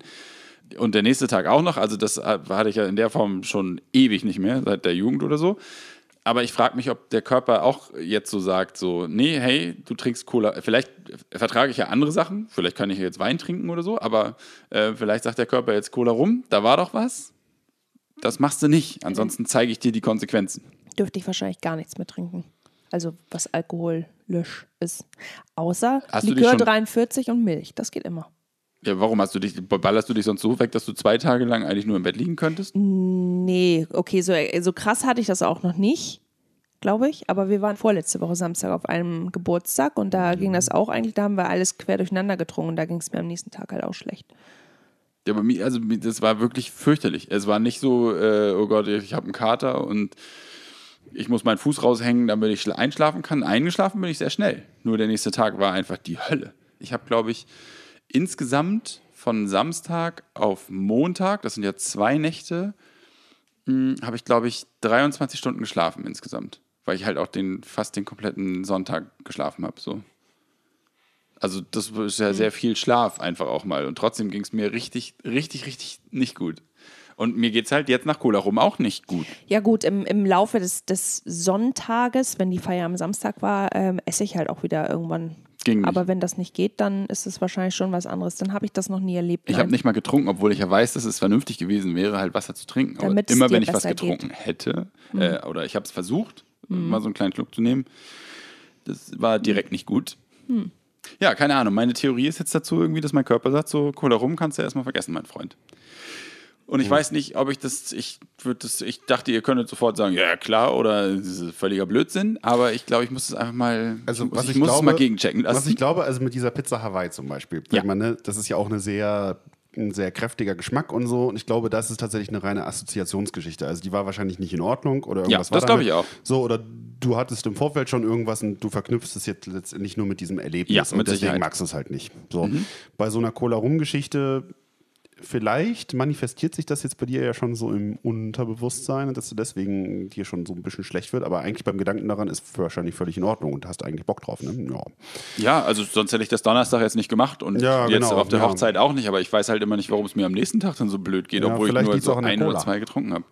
Und der nächste Tag auch noch. Also das äh, hatte ich ja in der Form schon ewig nicht mehr, seit der Jugend oder so. Aber ich frage mich, ob der Körper auch jetzt so sagt, so, nee, hey, du trinkst Cola. Vielleicht vertrage ich ja andere Sachen. Vielleicht kann ich ja jetzt Wein trinken oder so. Aber äh, vielleicht sagt der Körper jetzt Cola rum. Da war doch was. Das machst du nicht. Ansonsten zeige ich dir die Konsequenzen. Dürfte ich wahrscheinlich gar nichts mehr trinken. Also was alkoholisch ist. Außer Hast Likör schon- 43 und Milch. Das geht immer. Ja, warum hast du dich, ballerst du dich sonst so weg, dass du zwei Tage lang eigentlich nur im Bett liegen könntest? Nee, okay, so, so krass hatte ich das auch noch nicht, glaube ich. Aber wir waren vorletzte Woche Samstag auf einem Geburtstag und da ging das auch eigentlich, da haben wir alles quer durcheinander getrunken und da ging es mir am nächsten Tag halt auch schlecht. Ja, aber mir, also das war wirklich fürchterlich. Es war nicht so, äh, oh Gott, ich habe einen Kater und ich muss meinen Fuß raushängen, damit ich schla- einschlafen kann. Eingeschlafen bin ich sehr schnell. Nur der nächste Tag war einfach die Hölle. Ich habe, glaube ich, insgesamt von Samstag auf Montag, das sind ja zwei Nächte, mh, habe ich, glaube ich, 23 Stunden geschlafen insgesamt. Weil ich halt auch den, fast den kompletten Sonntag geschlafen habe. So. Also das ist ja sehr viel Schlaf einfach auch mal. Und trotzdem ging es mir richtig, richtig, richtig nicht gut. Und mir geht es halt jetzt nach Cola rum auch nicht gut. Ja gut, im, im Laufe des, des Sonntages, wenn die Feier am Samstag war, ähm, esse ich halt auch wieder irgendwann. Ging nicht. Aber wenn das nicht geht, dann ist es wahrscheinlich schon was anderes. Dann habe ich das noch nie erlebt. Ich habe nicht mal getrunken, obwohl ich ja weiß, dass es vernünftig gewesen wäre, halt Wasser zu trinken. Aber Damit es immer wenn ich was besser geht. Mhm. getrunken hätte, äh, oder ich habe es versucht, mal so einen kleinen Schluck zu nehmen, das war direkt nicht gut. Hm. Ja, keine Ahnung. Meine Theorie ist jetzt dazu irgendwie, dass mein Körper sagt, so Cola rum kannst du erstmal vergessen, mein Freund. Und ich weiß nicht, ob ich das, ich würde das, ich dachte, ihr könntet sofort sagen, ja klar, oder das ist völliger Blödsinn, aber ich glaube, ich muss es einfach mal, Also, ich, muss- was ich ich muss es glaube- mal gegenchecken Was lassen. ich glaube, also mit dieser Pizza Hawaii zum Beispiel, Ja. man, ne, das ist ja auch eine sehr, ein sehr kräftiger Geschmack und so. Und ich glaube, das ist tatsächlich eine reine Assoziationsgeschichte. Also die war wahrscheinlich nicht in Ordnung oder irgendwas Ja, war das glaube ich auch. So, oder du hattest im Vorfeld schon irgendwas und du verknüpfst es jetzt letztendlich nur mit diesem Erlebnis. Ja, und deswegen Sicherheit. Mhm. magst du es halt nicht. So. Bei so einer Cola-Rum-Geschichte vielleicht manifestiert sich das jetzt bei dir ja schon so im Unterbewusstsein, dass du deswegen dir schon so ein bisschen schlecht wird, aber eigentlich beim Gedanken daran ist wahrscheinlich völlig in Ordnung und hast eigentlich Bock drauf, ne? Ja. Ja, also sonst hätte ich das Donnerstag jetzt nicht gemacht und Ja, jetzt genau, auf der ja. Hochzeit auch nicht, aber ich weiß halt immer nicht, warum es mir am nächsten Tag dann so blöd geht, Ja, obwohl ich nur so ein oder zwei getrunken habe.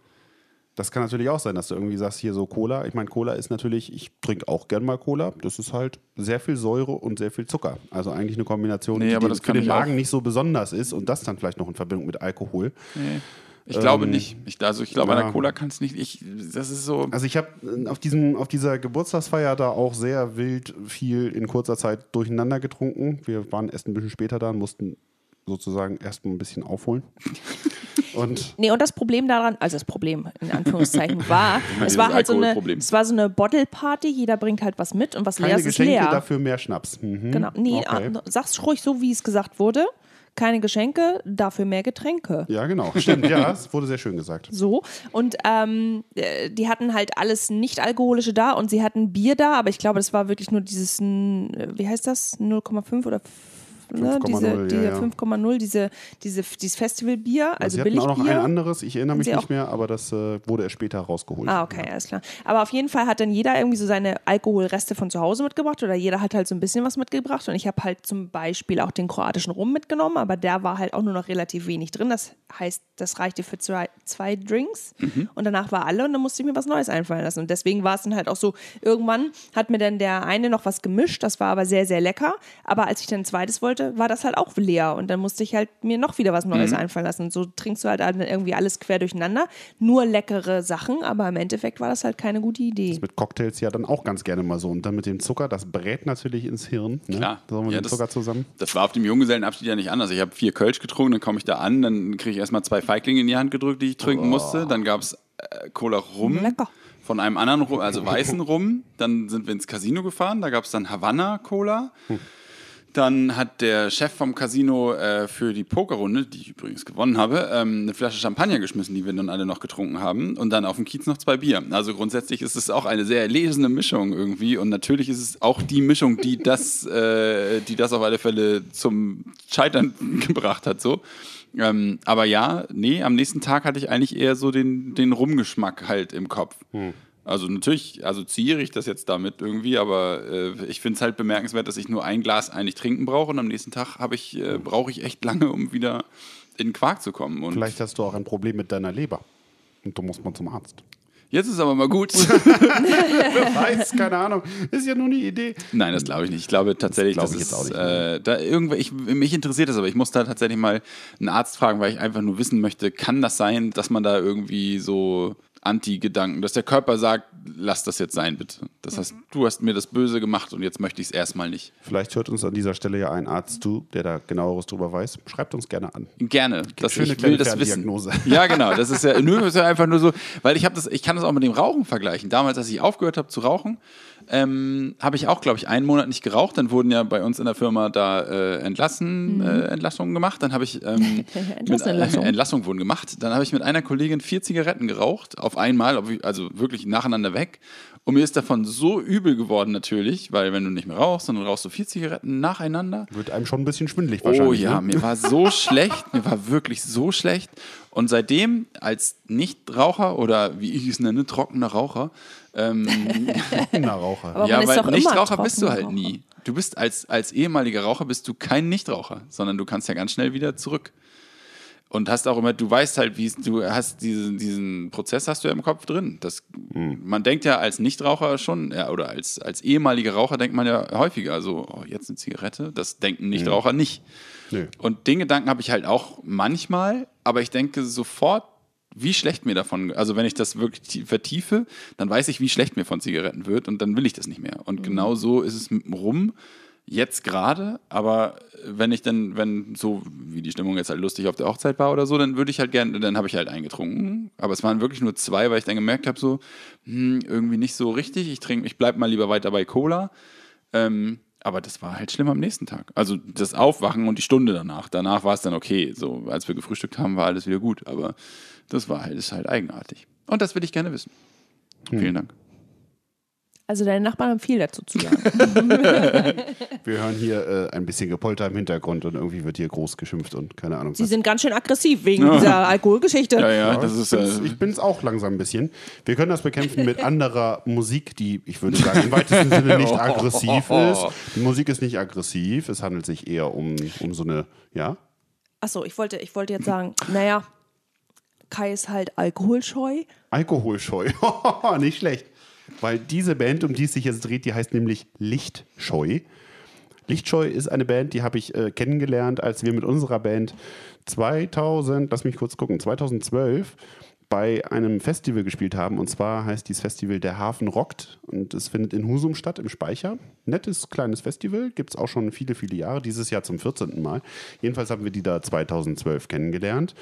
Das kann natürlich auch sein, dass du irgendwie sagst, hier so Cola. Ich meine, Cola ist natürlich, ich trinke auch gern mal Cola. Das ist halt sehr viel Säure und sehr viel Zucker. Also eigentlich eine Kombination, Nee, die aber das für den Magen auch. nicht so besonders ist und das dann vielleicht noch in Verbindung mit Alkohol. Ich glaube Ähm, nicht. Ich, also ich glaube, an ja. der Cola kann es nicht. Ich, das ist so. Also ich habe auf, diesem- auf dieser Geburtstagsfeier da auch sehr wild viel in kurzer Zeit durcheinander getrunken. Wir waren erst ein bisschen später da und mussten sozusagen erst mal ein bisschen aufholen. Und Nee, und das Problem daran, also das Problem in Anführungszeichen war, es war halt so eine, es war so eine Bottle-Party, jeder bringt halt was mit und was leer keine ist, ist Geschenke, leer. dafür mehr Schnaps. Mhm. Genau. Nee, Okay. ah, sag's ruhig so, wie es gesagt wurde. Keine Geschenke, dafür mehr Getränke. Ja, genau. Stimmt, ja, es wurde sehr schön gesagt. So. Und ähm, äh, die hatten halt alles nicht-alkoholische da und sie hatten Bier da, aber ich glaube, das war wirklich nur dieses, äh, wie heißt das? 0,5 oder f- ne? 5,0, diese, ja, diese ja. 5,0, diese, diese, dieses Festivalbier, also sie hatten auch noch ein anderes, ich erinnere mich Sie nicht mehr, aber das äh, wurde erst später rausgeholt. Ah, okay, alles klar. Aber auf jeden Fall hat dann jeder irgendwie so seine Alkoholreste von zu Hause mitgebracht oder jeder hat halt so ein bisschen was mitgebracht. Und ich habe halt zum Beispiel auch den kroatischen Rum mitgenommen, aber der war halt auch nur noch relativ wenig drin. Das heißt, das reichte für zwei, zwei Drinks und danach war alle und dann musste ich mir was Neues einfallen lassen. Und deswegen war es dann halt auch so, irgendwann hat mir dann der eine noch was gemischt, das war aber sehr, sehr lecker. Aber als ich dann ein zweites wollte, war das halt auch leer und dann musste ich halt mir noch wieder was Neues einfallen lassen. Und so trinkst du halt irgendwie alles quer durcheinander. Nur leckere Sachen, aber im Endeffekt war das halt keine gute Idee. Mit Cocktails ja dann auch ganz gerne mal so. Und dann mit dem Zucker, das brät natürlich ins Hirn. Ne? Klar. So mit Ja, dem das- Zucker zusammen. Das war auf dem Junggesellenabschied ja nicht anders. Ich habe vier Kölsch getrunken, dann komme ich da an, dann kriege ich erstmal zwei Feiglinge in die Hand gedrückt, die ich trinken musste. Dann gab es äh, Cola Rum Lecker. von einem anderen Rum, also weißen Rum. Dann sind wir ins Casino gefahren, da gab es dann Havanna Cola. Dann hat der Chef vom Casino äh, für die Pokerrunde, die ich übrigens gewonnen habe, ähm, eine Flasche Champagner geschmissen, die wir dann alle noch getrunken haben. Und dann auf dem Kiez noch zwei Bier. Also grundsätzlich ist es auch eine sehr erlesene Mischung irgendwie. Und natürlich ist es auch die Mischung, die das, äh, die das auf alle Fälle zum Scheitern gebracht hat. So. Ähm, aber ja, nee, am nächsten Tag hatte ich eigentlich eher so den, den Rumgeschmack halt im Kopf. Also natürlich assoziiere ich das jetzt damit irgendwie, aber äh, ich finde es halt bemerkenswert, dass ich nur ein Glas eigentlich trinken brauche und am nächsten Tag habe ich, äh, brauche ich echt lange, um wieder in den Quark zu kommen. Und Vielleicht hast du auch ein Problem mit deiner Leber. Und du musst mal zum Arzt. jetzt ist aber mal gut. Wer weiß, keine Ahnung. Ist ja nur eine Idee. Nein, das glaube ich nicht. Ich glaube tatsächlich, Das glaub dass ich jetzt auch es, nicht, ne? äh, da irgendwie, ich, mich interessiert das, aber ich muss da tatsächlich mal einen Arzt fragen, weil ich einfach nur wissen möchte, kann das sein, dass man da irgendwie so Anti-Gedanken, dass der Körper sagt, lass das jetzt sein, bitte. Das heißt, du hast mir das Böse gemacht und jetzt möchte ich es erstmal nicht. Vielleicht hört uns an dieser Stelle ja ein Arzt zu, der da genaueres drüber weiß. Schreibt uns gerne an. Gerne, dass schöne ich kleine will das wissen. Ja, genau. Das ist ja, nö, ist ja einfach nur so, weil ich habe das, ich kann das auch mit dem Rauchen vergleichen. Damals, als ich aufgehört habe zu rauchen, ähm, habe ich auch, glaube ich, einen Monat nicht geraucht. Dann wurden ja bei uns in der Firma da äh, entlassen, äh, Entlassungen gemacht. Dann habe ich ähm, mit, Entlassenentlassung. äh, Entlassungen wurden gemacht. Dann habe ich mit einer Kollegin vier Zigaretten geraucht auf einmal, also wirklich nacheinander weg. Und mir ist davon so übel geworden natürlich, weil wenn du nicht mehr rauchst, sondern rauchst du vier Zigaretten nacheinander. Wird einem schon ein bisschen schwindelig Oh wahrscheinlich. ja, ne? mir war so schlecht, mir war wirklich so schlecht. Und seitdem als Nichtraucher oder wie ich es nenne, trockener Raucher, ähm, Na, Raucher. Aber man ja, ist weil doch immer Nichtraucher bist du halt nie. Du bist als, als ehemaliger Raucher bist du kein Nichtraucher, sondern du kannst ja ganz schnell wieder zurück. Und hast auch immer, du weißt halt, wie du hast diesen, diesen Prozess hast du ja im Kopf drin. Das, Man denkt ja als Nichtraucher schon, ja, oder als, als ehemaliger Raucher denkt man ja häufiger, so, oh, jetzt eine Zigarette, das denken Nichtraucher nicht. Nö. Und den Gedanken habe ich halt auch manchmal, aber ich denke sofort, wie schlecht mir davon, also wenn ich das wirklich tie- vertiefe, dann weiß ich, wie schlecht mir von Zigaretten wird und dann will ich das nicht mehr. Und genau so ist es rum, jetzt gerade, aber wenn ich dann, wenn so wie die Stimmung jetzt halt lustig auf der Hochzeit war oder so, dann würde ich halt gerne, dann habe ich halt eingetrunken. Aber es waren wirklich nur zwei, weil ich dann gemerkt habe, so, hm, irgendwie nicht so richtig. Ich trinke, ich bleibe mal lieber weiter bei Cola. Ähm, aber das war halt schlimm am nächsten Tag. Also das Aufwachen und die Stunde danach. Danach war es dann okay. So, als wir gefrühstückt haben, war alles wieder gut. Aber das war halt, ist halt eigenartig. Und das will ich gerne wissen. Vielen Dank. Also deine Nachbarn haben viel dazu zu sagen. Wir hören hier äh, ein bisschen Gepolter im Hintergrund und irgendwie wird hier groß geschimpft und keine Ahnung. Sie was. sind ganz schön aggressiv wegen dieser Alkoholgeschichte. Ja, ja, das ist. ich bin's- Äh, ich bin es auch langsam ein bisschen. Wir können das bekämpfen mit anderer Musik, die, ich würde sagen, im weitesten Sinne nicht aggressiv ist. Die Musik ist nicht aggressiv, es handelt sich eher um, um so eine, ja? Achso, ich wollte, ich wollte jetzt sagen, naja, Kai ist halt alkoholscheu. Alkoholscheu. nicht schlecht. Weil diese Band, um die es sich jetzt dreht, die heißt nämlich Lichtscheu. Lichtscheu ist eine Band, die habe ich äh, kennengelernt, als wir mit unserer Band 2000, lass mich kurz gucken, 2012 bei einem Festival gespielt haben. Und zwar heißt dieses Festival Der Hafen rockt. Und es findet in Husum statt, im Speicher. Nettes kleines Festival, gibt es auch schon viele, viele Jahre. Dieses Jahr zum 14. Mal. Jedenfalls haben wir die da 2012 kennengelernt.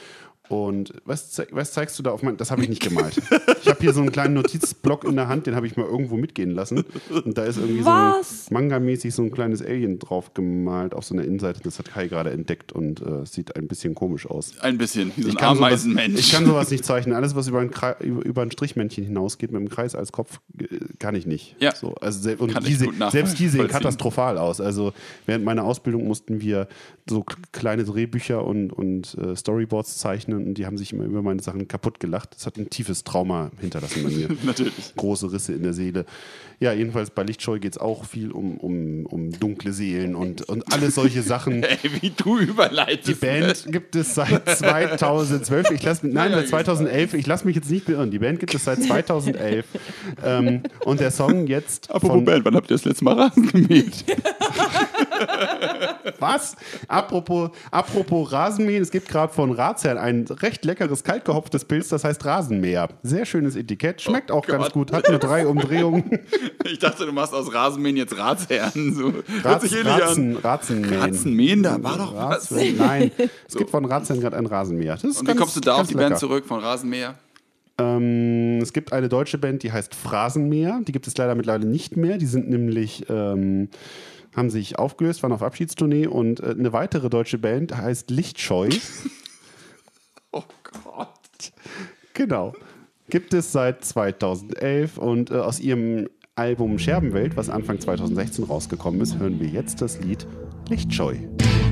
Und was, was zeigst du da auf mein. Das habe ich nicht gemalt. Ich habe hier so einen kleinen Notizblock in der Hand, den habe ich mal irgendwo mitgehen lassen. Und da ist irgendwie Was? so Manga-mäßig so ein kleines Alien drauf gemalt auf so einer Innenseite. Das hat Kai gerade entdeckt und äh, sieht ein bisschen komisch aus. ein bisschen, wie so ein kann sowas- Ameisenmensch. Ich kann sowas nicht zeichnen. Alles, was über ein, Kre- über über ein Strichmännchen hinausgeht mit einem Kreis als Kopf, äh, kann ich nicht. Ja. So, also sel- und Kann ich diese, gut nachvollziehen. selbst die sehen katastrophal aus. Also während meiner Ausbildung mussten wir so kleine Drehbücher und, und äh, Storyboards zeichnen und die haben sich immer über meine Sachen kaputt gelacht. Das hat ein tiefes Trauma hinterlassen bei mir. Natürlich. Große Risse in der Seele. Ja, jedenfalls bei Lichtscheu geht es auch viel um, um, um dunkle Seelen und, und alles solche Sachen. Ey, wie du überleitest. Die Band gibt es seit 2012. Ich lass, nein, seit 2011. Ich lasse mich jetzt nicht beirren. Die Band gibt es seit 2011. ähm, und der Song jetzt Apropos von Band, wann habt ihr das letzte Mal Rasen gemäht? was? Apropos, apropos Rasenmähen. Es gibt gerade von Ratsherrn ein recht leckeres kaltgehopftes Pilz. Das heißt Rasenmäher. Sehr schönes Etikett. Schmeckt auch ganz Gott. gut. Hat nur drei Umdrehungen. Ich dachte, du machst aus Rasenmähen jetzt Ratsherren. So. An. Ratzen, Ratzenmähen. Ratzenmähen, da war doch was. Ratzen, nein, es gibt von Ratsherrn gerade ein Rasenmäher. Das ist Und wie ganz- kommst du da auf ganz die Band lecker. zurück von Rasenmäher? Ähm, es gibt eine deutsche Band, die heißt Phrasenmäher. Die gibt es leider mittlerweile nicht mehr. Die sind nämlich, ähm, haben sich aufgelöst, waren auf Abschiedstournee. Und äh, eine weitere deutsche Band heißt Lichtscheu. Oh Gott. genau. Gibt es seit 2011. Und äh, aus ihrem Album Scherbenwelt, was Anfang 2016 rausgekommen ist, hören wir jetzt das Lied Lichtscheu. Lichtscheu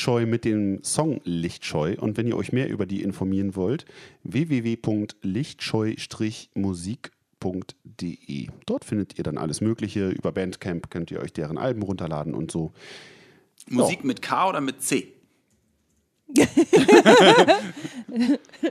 Lichtscheu mit dem Song Lichtscheu. Und wenn ihr euch mehr über die informieren wollt, www.lichtscheu-musik.de. Dort findet ihr dann alles Mögliche. Über Bandcamp könnt ihr euch deren Alben runterladen und so. Musik mit K oder mit C?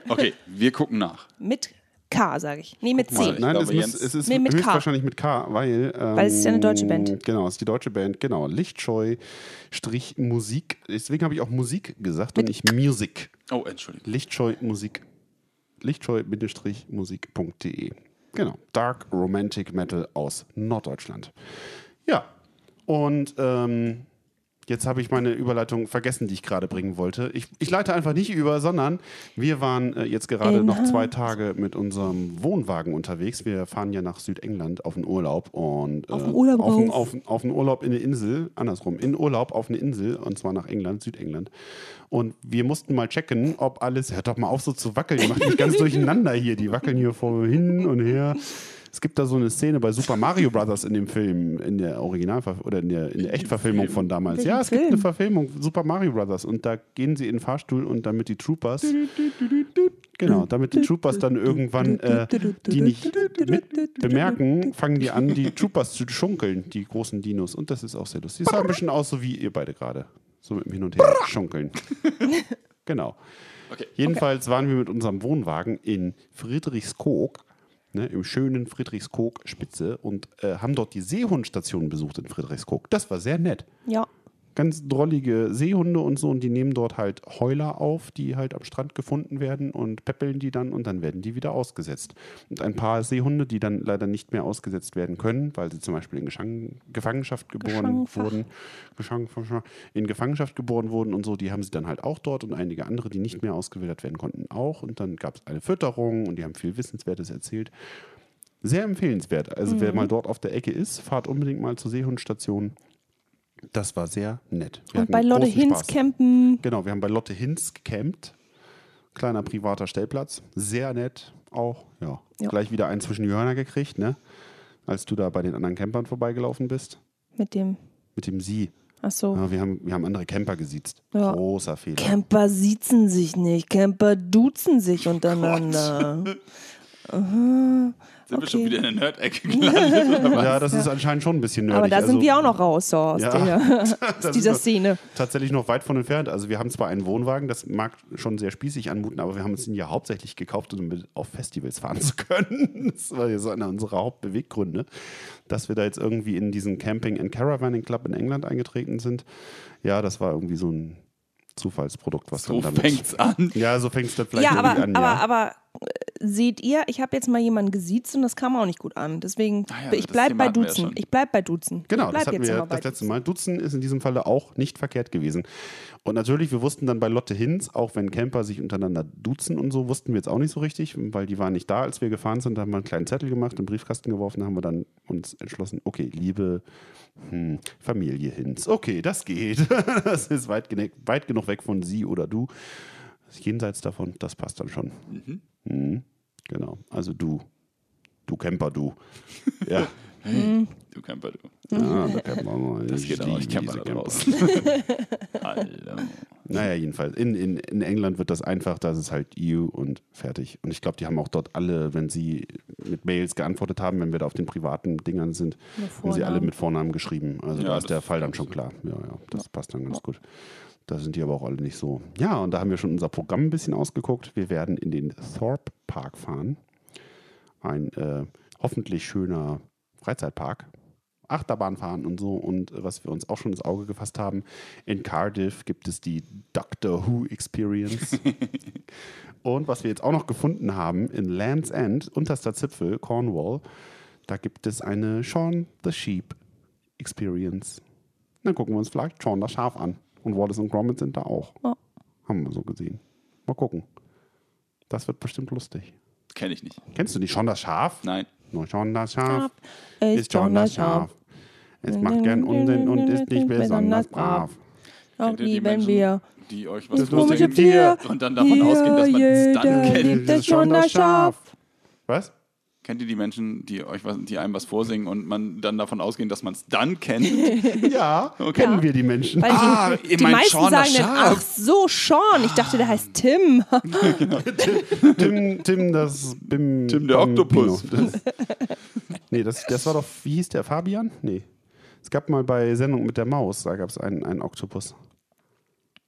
okay, wir gucken nach. Mit K, sage ich. Nee, mit Guck mal, C. Nein, es, glaube, muss, Jens- es ist Nee, mit K. höchstwahrscheinlich mit K, weil. Ähm, Weil es ist ja eine deutsche Band. Genau, es ist die deutsche Band, genau. Lichtscheu-Musik. Deswegen habe ich auch Musik gesagt und nicht Music. Oh, Entschuldigung. Lichtscheu Musik. Lichtscheu-musik.de. Genau. Dark Romantic Metal aus Norddeutschland. Ja. Und ähm, jetzt habe ich meine Überleitung vergessen, die ich gerade bringen wollte. Ich, ich leite einfach nicht über, sondern wir waren äh, jetzt gerade In noch zwei Tage mit unserem Wohnwagen unterwegs. Wir fahren ja nach Südengland auf den Urlaub und äh, Auf den Urlaub auf, den- auf, auf den Urlaub in eine Insel, andersrum, in Urlaub auf eine Insel und zwar nach England, Südengland. Und wir mussten mal checken, ob alles, hört doch mal auf so zu wackeln, die macht mich ganz durcheinander hier, die wackeln hier vor hin und her. Es gibt da so eine Szene bei Super Mario Brothers in dem Film, in der Original- oder in der, in der Echtverfilmung von damals. Welchen Ja, es gibt eine Verfilmung, Super Mario Brothers. Und da gehen sie in den Fahrstuhl und damit die Troopers, genau, damit die Troopers dann irgendwann äh, die nicht mit bemerken, fangen die an, die Troopers zu schunkeln, die großen Dinos. Und das ist auch sehr lustig. Das sah ein bisschen aus, so wie ihr beide gerade. So mit dem Hin und Her schunkeln. genau. Okay. Jedenfalls waren wir mit unserem Wohnwagen in Friedrichskoog, ne, im schönen Friedrichskoog Spitze und äh, haben dort die Seehundstation besucht in Friedrichskoog. Das war sehr nett. Ja. Ganz drollige Seehunde und so und die nehmen dort halt Heuler auf, die halt am Strand gefunden werden und peppeln die dann und dann werden die wieder ausgesetzt. Und ein paar Seehunde, die dann leider nicht mehr ausgesetzt werden können, weil sie zum Beispiel in Geschang Gefangenschaft geboren wurden, in Gefangenschaft geboren wurden und so, die haben sie dann halt auch dort und einige andere, die nicht mehr ausgewildert werden konnten, auch. Und dann gab es eine Fütterung und die haben viel Wissenswertes erzählt. Sehr empfehlenswert. Also Mhm. wer mal dort auf der Ecke ist, fahrt unbedingt mal zur Seehundstation. Das war sehr nett. Wir Und bei Lotte Hinz campen. Genau, wir haben bei Lotte Hinz gecampt. Kleiner privater Stellplatz. Sehr nett auch. Ja. Ja. Gleich wieder einen zwischen die Hörner gekriegt, ne? Als du da bei den anderen Campern vorbeigelaufen bist. Mit dem. Mit dem Sie. Achso. Ja, wir, haben, wir haben andere Camper gesiezt. Ja. Großer Fehler. Camper siezen sich nicht, Camper duzen sich untereinander. Sind wir schon Okay. wieder in der Nerd-Ecke gelandet? oder was? ja, das ist anscheinend schon ein bisschen nerdig. Aber da sind also, wir auch noch raus, so aus, Ja. der, aus Das dieser ist Szene. tatsächlich noch weit von entfernt. Also wir haben zwar einen Wohnwagen, das mag schon sehr spießig anmuten, aber wir haben uns ihn ja hauptsächlich gekauft, um mit auf Festivals fahren zu können. Das war ja so einer unserer Hauptbeweggründe, dass wir da jetzt irgendwie in diesen Camping and Caravanning Club in England eingetreten sind. Ja, das war irgendwie so ein Zufallsprodukt, was So dann damit... fängt's an. Ja, so fängt es dann vielleicht Ja, irgendwie aber, an. aber, ja. aber äh, seht ihr, ich habe jetzt mal jemanden gesiezt und das kam auch nicht gut an. Deswegen, Ah ja, ich das bleib Thema bei hatten wir ja Duzen. ich bleib bei Duzen. Genau, ich bleib das hatten jetzt wir das letzte Duzen. Mal. Dutzen ist in diesem Falle auch nicht verkehrt gewesen. Und natürlich, wir wussten dann bei Lotte Hinz, auch wenn Camper sich untereinander duzen und so, wussten wir jetzt auch nicht so richtig, weil die waren nicht da, als wir gefahren sind. Da haben wir einen kleinen Zettel gemacht, einen Briefkasten geworfen, da haben wir dann uns entschlossen, okay, liebe hm, Familie Hinz, okay, das geht. das ist weit, weit genug weg von sie oder du. Jenseits davon, das passt dann schon. Mhm. Genau, also du. Du Camper, du. Ja. Du Camper, du. Ja, da kennt man mal. Das geht auch. Ich Camper Camper. Hallo. Naja, jedenfalls. In, in, in England wird das einfach, da ist es halt EU und fertig. Und ich glaube, die haben auch dort alle, wenn sie mit Mails geantwortet haben, wenn wir da auf den privaten Dingern sind, haben sie alle mit Vornamen geschrieben. Also Ja, da ist der Fall dann schon klar. Ja, ja, das passt dann ganz gut. Da sind die aber auch alle nicht so. Ja, und da haben wir schon unser Programm ein bisschen ausgeguckt. Wir werden in den Thorpe Park fahren. Ein äh, hoffentlich schöner Freizeitpark. Achterbahn fahren und so. Und äh, was wir uns auch schon ins Auge gefasst haben, in Cardiff gibt es die Doctor Who Experience. und was wir jetzt auch noch gefunden haben, in Land's End, unterster Zipfel, Cornwall, da gibt es eine Shaun the Sheep Experience. Dann gucken wir uns vielleicht Shaun das Schaf an. Und Wallace und Gromit sind da auch. Ja. Haben wir so gesehen. Mal gucken. Das wird bestimmt lustig. Kenne ich nicht. Kennst du nicht Shaun das Schaf? Nein. Nur Shaun das Schaf Ist Shaun das Schaf. Es macht gern Unsinn und ist nicht besonders brav. Auch lieben wir. Die euch was Das lustige Tier. Tier. und dann davon ausgehen, dass man es dann kennt. Das es ist schon das Schaf. Was? Kennt ihr die Menschen, die euch was, die einem was vorsingen und man dann davon ausgehen, dass man es dann kennt? Ja, kennen wir die Menschen. Weil Ah, die, die meisten das sagen dann, ach so, Sean. Ich dachte, der heißt Tim. Tim, Tim, das Bim, Tim der Bambino. Oktopus. Das, nee, das, das war doch, wie hieß der, Fabian? Nee. Es gab mal bei Sendung mit der Maus, da gab es einen, einen Oktopus.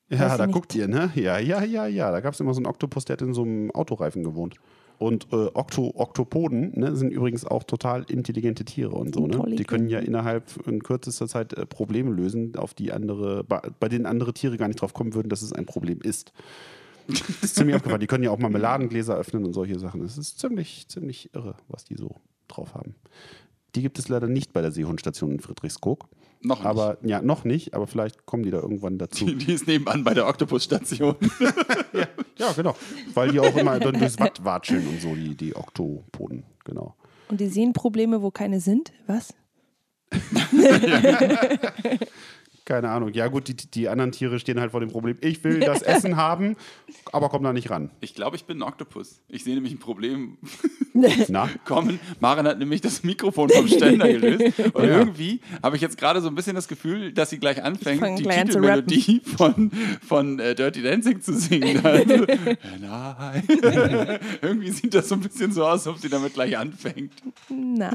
Ja, da guckt ihr, ne? Ja, ja, ja, ja. Da gab es immer so einen Oktopus, der hat in so einem Autoreifen gewohnt. Und äh, Okto, Oktopoden ne, sind übrigens auch total intelligente Tiere und so. Ne? Die können ja innerhalb in kürzester Zeit äh, Probleme lösen, auf die andere, bei, bei denen andere Tiere gar nicht drauf kommen würden, dass es ein Problem ist. Das ist ziemlich abgefahren. Die können ja auch Marmeladengläser öffnen und solche Sachen. Das ist ziemlich, ziemlich irre, was die so drauf haben. Die gibt es leider nicht bei der Seehundstation in Friedrichskoog. Noch nicht. Aber ja, noch nicht, aber vielleicht kommen die da irgendwann dazu. Die, die ist nebenan bei der Oktopusstation. ja, genau. Weil die auch immer dann durchs Watt watscheln und so, die, die Oktopoden, genau. Und die sehen Probleme, wo keine sind. Was? Keine Ahnung. Ja, gut, die, die anderen Tiere stehen halt vor dem Problem, ich will das Essen haben, aber komm da nicht ran. Ich glaube, ich bin ein Oktopus. Ich sehe nämlich ein Problem Na? kommen. Maren hat nämlich das Mikrofon vom Ständer gelöst. Und Ja. irgendwie habe ich jetzt gerade so ein bisschen das Gefühl, dass sie gleich anfängt, die Titelmelodie von, von äh, Dirty Dancing zu singen. Also, nein. irgendwie sieht das so ein bisschen so aus, als ob sie damit gleich anfängt. Na.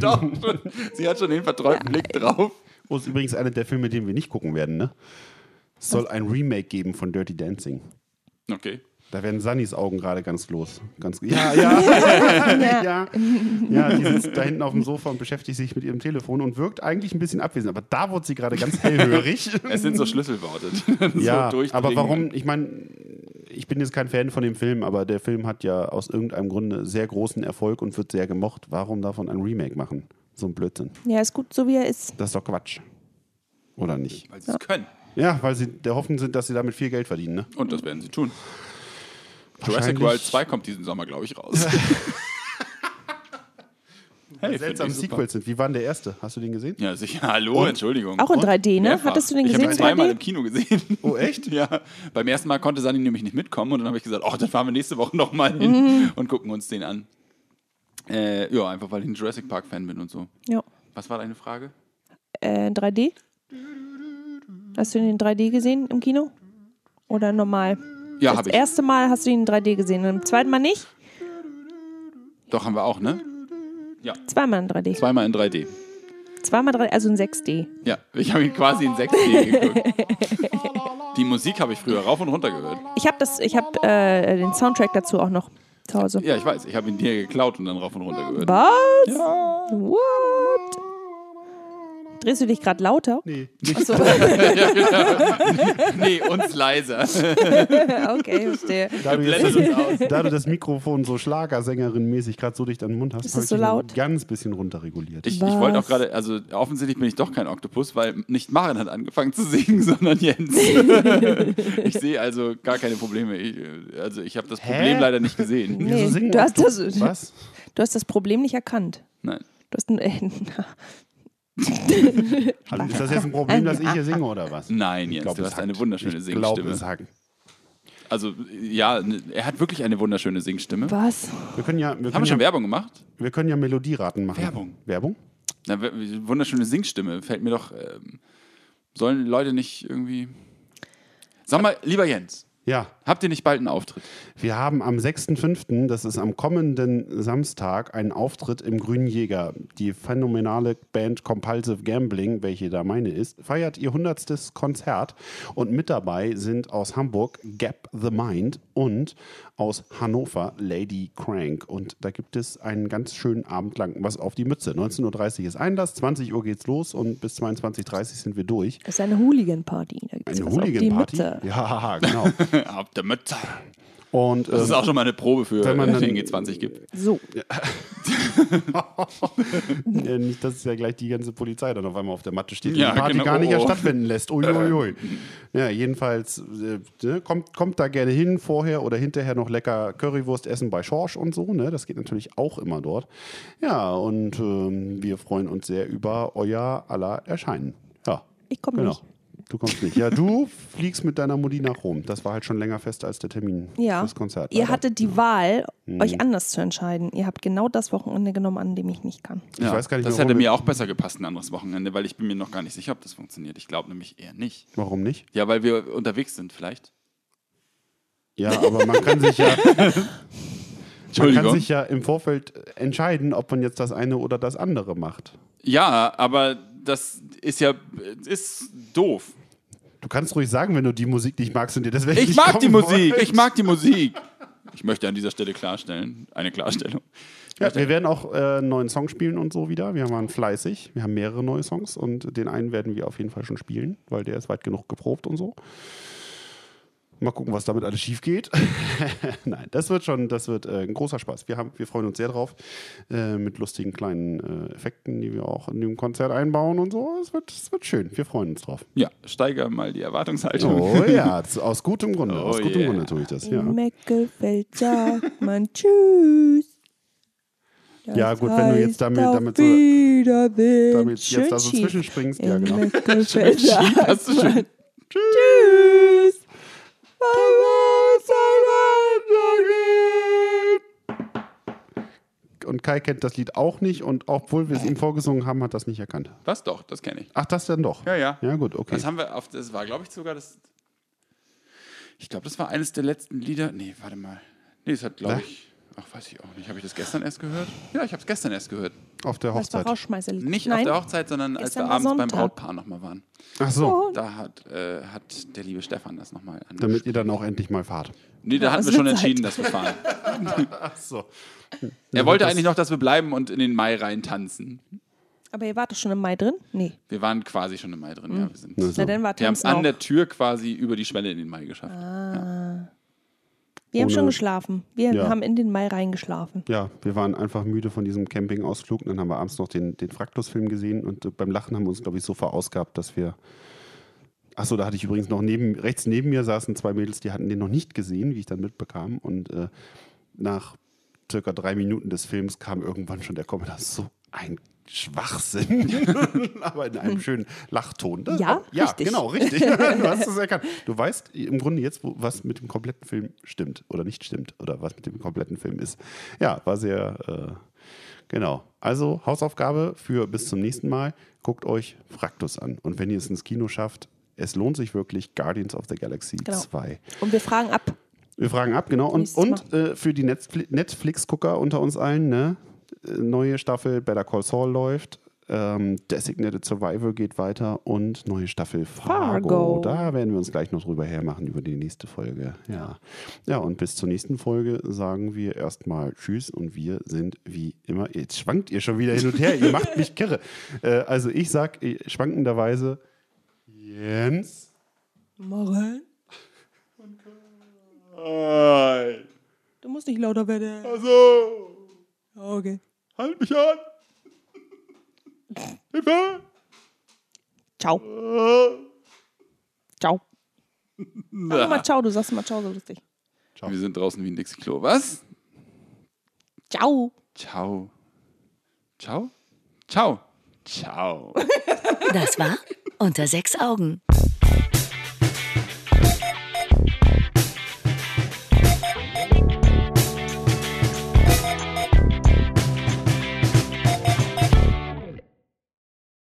Doch, sie hat schon den verträumten Blick drauf. Oh, ist übrigens einer der Filme, den wir nicht gucken werden, ne? Es soll ein Remake geben von Dirty Dancing. Okay. Da werden Sannys Augen gerade ganz los. Ganz, ja, ja, ja, ja. Die sitzt da hinten auf dem Sofa und beschäftigt sich mit ihrem Telefon und wirkt eigentlich ein bisschen abwesend. Aber da wurde sie gerade ganz hellhörig. Es sind so Schlüsselworte. ja, so aber warum? Ich meine, ich bin jetzt kein Fan von dem Film, aber der Film hat ja aus irgendeinem Grunde sehr großen Erfolg und wird sehr gemocht. Warum davon ein Remake machen? So ein Blödsinn. Ja, ist gut, so wie er ist. Das ist doch Quatsch. Oder nicht? Weil sie es können. Ja, weil sie der Hoffnung sind, dass sie damit viel Geld verdienen. Ne? Und das werden sie tun. Jurassic World 2 kommt diesen Sommer, glaube ich, raus. hey, Seltsame. Sequels sind. Wie war denn der erste? Hast du den gesehen? Ja, sicher. Hallo, Entschuldigung. Auch in 3D, ne? Mehrfach. Hattest du den ich gesehen? Ich habe ihn zweimal 3D? im Kino gesehen. Oh, echt? Ja. Beim ersten Mal konnte Sani nämlich nicht mitkommen und dann habe ich gesagt, oh, dann fahren wir nächste Woche nochmal hin Mhm. und gucken uns den an. Äh, ja, einfach weil ich ein Jurassic Park Fan bin und so. Ja. Was war deine Frage? Äh, 3D? Hast du ihn in 3D gesehen im Kino? Oder normal? Ja, das habe ich. erste Mal hast du ihn in 3D gesehen und im zweiten Mal nicht? Doch, haben wir auch, ne? Ja, Zweimal in 3D. zweimal in 3D. Zweimal 3D, also in 6D. Ja, ich habe ihn quasi in 6D geguckt. Die Musik habe ich früher rauf und runter gehört. Ich habe das, ich habe äh, den Soundtrack dazu auch noch zu Hause. Ja, ich weiß. Ich habe ihn dir geklaut und dann rauf und runter gehört. Was? Ja. What? Drehst du dich gerade lauter? Nee. Achso, Nee, uns leiser. okay, verstehe. Da du, jetzt, uns aus. da du das Mikrofon so Schlagersängerin-mäßig gerade so dicht an den Mund hast, Ist habe das ich so laut? ganz bisschen runterreguliert. Ich, ich wollte auch gerade, also offensichtlich bin ich doch kein Oktopus, weil nicht Maren hat angefangen zu singen, sondern Jens. ich sehe also gar keine Probleme. Ich, äh, also ich habe das Problem leider nicht gesehen. Wieso Nee, singen du hast das-? Was? Du hast das Problem nicht erkannt. Nein. Du hast ein, äh, Also ist das jetzt ein Problem, dass ich hier singe oder was? Nein, Ich Jens, glaub, du hast eine wunderschöne Ich glaube, Singstimme. es hackt. Also ja, ne- er hat wirklich eine wunderschöne Singstimme. was? Wir können ja, wir Haben wir können schon ja, Werbung gemacht? wir können ja Melodieraten machen. Werbung. Werbung? Na, wunderschöne Singstimme. Fällt mir doch. Ähm, sollen Leute nicht irgendwie. Sag mal, lieber Jens, Ja. habt ihr nicht bald einen Auftritt? Wir haben am 6.5., das ist am kommenden Samstag, einen Auftritt im Grünen Jäger. Die phänomenale Band Compulsive Gambling, welche da meine ist, feiert ihr 100. Konzert. Und mit dabei sind aus Hamburg Gap the Mind und aus Hannover Lady Crank. Und da gibt es einen ganz schönen Abend lang was auf die Mütze. 19.30 Uhr ist Einlass, 20 Uhr geht's los und bis 22.30 Uhr sind wir durch. Das ist eine Hooligan-Party. Eine was auf die Hooligan-Party? Mütze. Ja, genau. Ab der Mütze. Und Das ist ähm, auch schon mal eine Probe für Wenn man den G20 gibt. So. Ja, nicht, dass ja gleich die ganze Polizei dann auf einmal auf der Matte steht und Ja, die Party genau. gar nicht Oh, erst oh. stattfinden lässt. Uiuiui. Ja, jedenfalls äh, ne, kommt, kommt da gerne hin, vorher oder hinterher noch lecker Currywurst essen bei Schorsch und so. Ne? Das geht natürlich auch immer dort. Ja, und ähm, wir freuen uns sehr über euer aller Erscheinen. Ja, Ich komme genau. nicht. Du kommst nicht. Ja, du fliegst mit deiner Mutti nach Rom. Das war halt schon länger fest als der Termin Ja. fürs Konzert. Ihr leider. hattet die Wahl, Mhm. euch anders zu entscheiden. Ihr habt genau das Wochenende genommen, an dem ich nicht kann. Ich weiß gar nicht, das hätte mir auch besser gepasst, ein anderes Wochenende, weil ich bin mir noch gar nicht sicher, ob das funktioniert. Ich glaube nämlich eher nicht. Warum nicht? Ja, weil wir unterwegs sind vielleicht. Ja, aber man kann sich ja. Man kann sich ja im Vorfeld entscheiden, ob man jetzt das eine oder das andere macht. Ja, aber das ist ja ist doof. Du kannst ruhig sagen, wenn du die Musik nicht magst und dir deswegen Ich nicht mag die Musik. wolltest. Ich mag die Musik. Ich möchte an dieser Stelle klarstellen, eine Klarstellung. Ja, wir werden auch äh, einen neuen Song spielen und so wieder. Wir waren fleißig. Wir haben mehrere neue Songs und den einen werden wir auf jeden Fall schon spielen, weil der ist weit genug geprobt und so. Mal gucken, was damit alles schief geht. Nein, das wird schon, das wird äh, ein großer Spaß. Wir, haben, wir freuen uns sehr drauf äh, mit lustigen kleinen äh, Effekten, die wir auch in dem Konzert einbauen und so. Es wird, es wird schön. Wir freuen uns drauf. ja, steiger mal die Erwartungshaltung. Oh ja, aus gutem Grunde. Oh aus gutem yeah. Grunde tue ich das, ja. Im Meckelfeld sagt man Tschüss. Das Ja, gut, wenn du jetzt damit- damit so-. Damit jetzt da so zwischenspringst, ja genau. Meckelfeld Schief, sagt hast du schön. Tschüss. Und Kai kennt das Lied auch nicht und obwohl wir es ihm vorgesungen haben, hat das nicht erkannt. Was doch, das kenne ich. Ach, das denn doch? Ja, ja. Ja, gut, okay. Das haben wir auf, das war, glaube ich, sogar das. Ich glaube, das war eines der letzten Lieder. Nee, warte mal. Nee, es hat, glaube ich. Ach, weiß ich auch nicht. Habe ich das gestern erst gehört? Ja, ich habe es gestern erst gehört. Auf der Das war Hochzeit. Nicht Nein. auf der Hochzeit, sondern als wir Gestern abends beim Sonntag. Brautpaar nochmal waren. Ach so, Da hat, äh, hat der liebe Stefan das nochmal an. damit ihr dann auch endlich mal fahrt. Nee, da Ja, hatten wir schon entschieden, dass wir fahren. Ach so. Er wollte eigentlich noch, dass wir bleiben und in den Mai rein tanzen. Aber ihr wart doch schon im Mai drin? Nee. Wir waren quasi schon im Mai drin, ja. Wir, sind, Na so. Na, dann war wir haben es an der. Tür quasi über die Schwelle in den Mai geschafft. Wir haben schon geschlafen. Wir Ja. haben in den Mai reingeschlafen. Ja, wir waren einfach müde von diesem Campingausflug. Dann haben wir abends noch den, den Fraktus-Film gesehen und beim Lachen haben wir uns, glaube ich, so verausgabt, dass wir. Achso, da hatte ich übrigens noch neben, rechts neben mir saßen zwei Mädels, die hatten den noch nicht gesehen, wie ich dann mitbekam. Und äh, nach circa drei Minuten des Films kam irgendwann schon der Kommentar, so ein Schwachsinn, aber in einem schönen Lachton. Das- Ja, ja richtig. genau, richtig. Du hast es erkannt. Du weißt im Grunde jetzt, wo, was mit dem kompletten Film stimmt oder nicht stimmt oder was mit dem kompletten Film ist. Ja, war sehr, äh, genau. Also Hausaufgabe für bis zum nächsten Mal. Guckt euch Fraktus an. Und wenn ihr es ins Kino schafft, es lohnt sich wirklich Guardians of the Galaxy Genau. 2. Und wir fragen ab. Wir fragen ab, genau. Und, und äh, für die Netfli- Netflix-Gucker unter uns allen, ne? Neue Staffel Better Call Saul läuft. Ähm, Designated Survivor geht weiter und neue Staffel Fargo. Fargo. Da werden wir uns gleich noch drüber hermachen über die nächste Folge. Ja. Ja, und bis zur nächsten Folge sagen wir erstmal Tschüss und wir sind wie immer. Jetzt schwankt ihr schon wieder hin und her. ihr macht mich kirre. Äh, also ich sag äh, schwankenderweise Jens. Morgen. Du musst nicht lauter werden. Also, Okay. halt mich an. Hilfe. Ciao. Ciao. Sag mal ciao, du sagst immer ciao so lustig. Wir sind draußen wie ein Dixie-Klo. Was? Ciao. Ciao. Ciao? Ciao. Ciao. Das war Unter sechs Augen,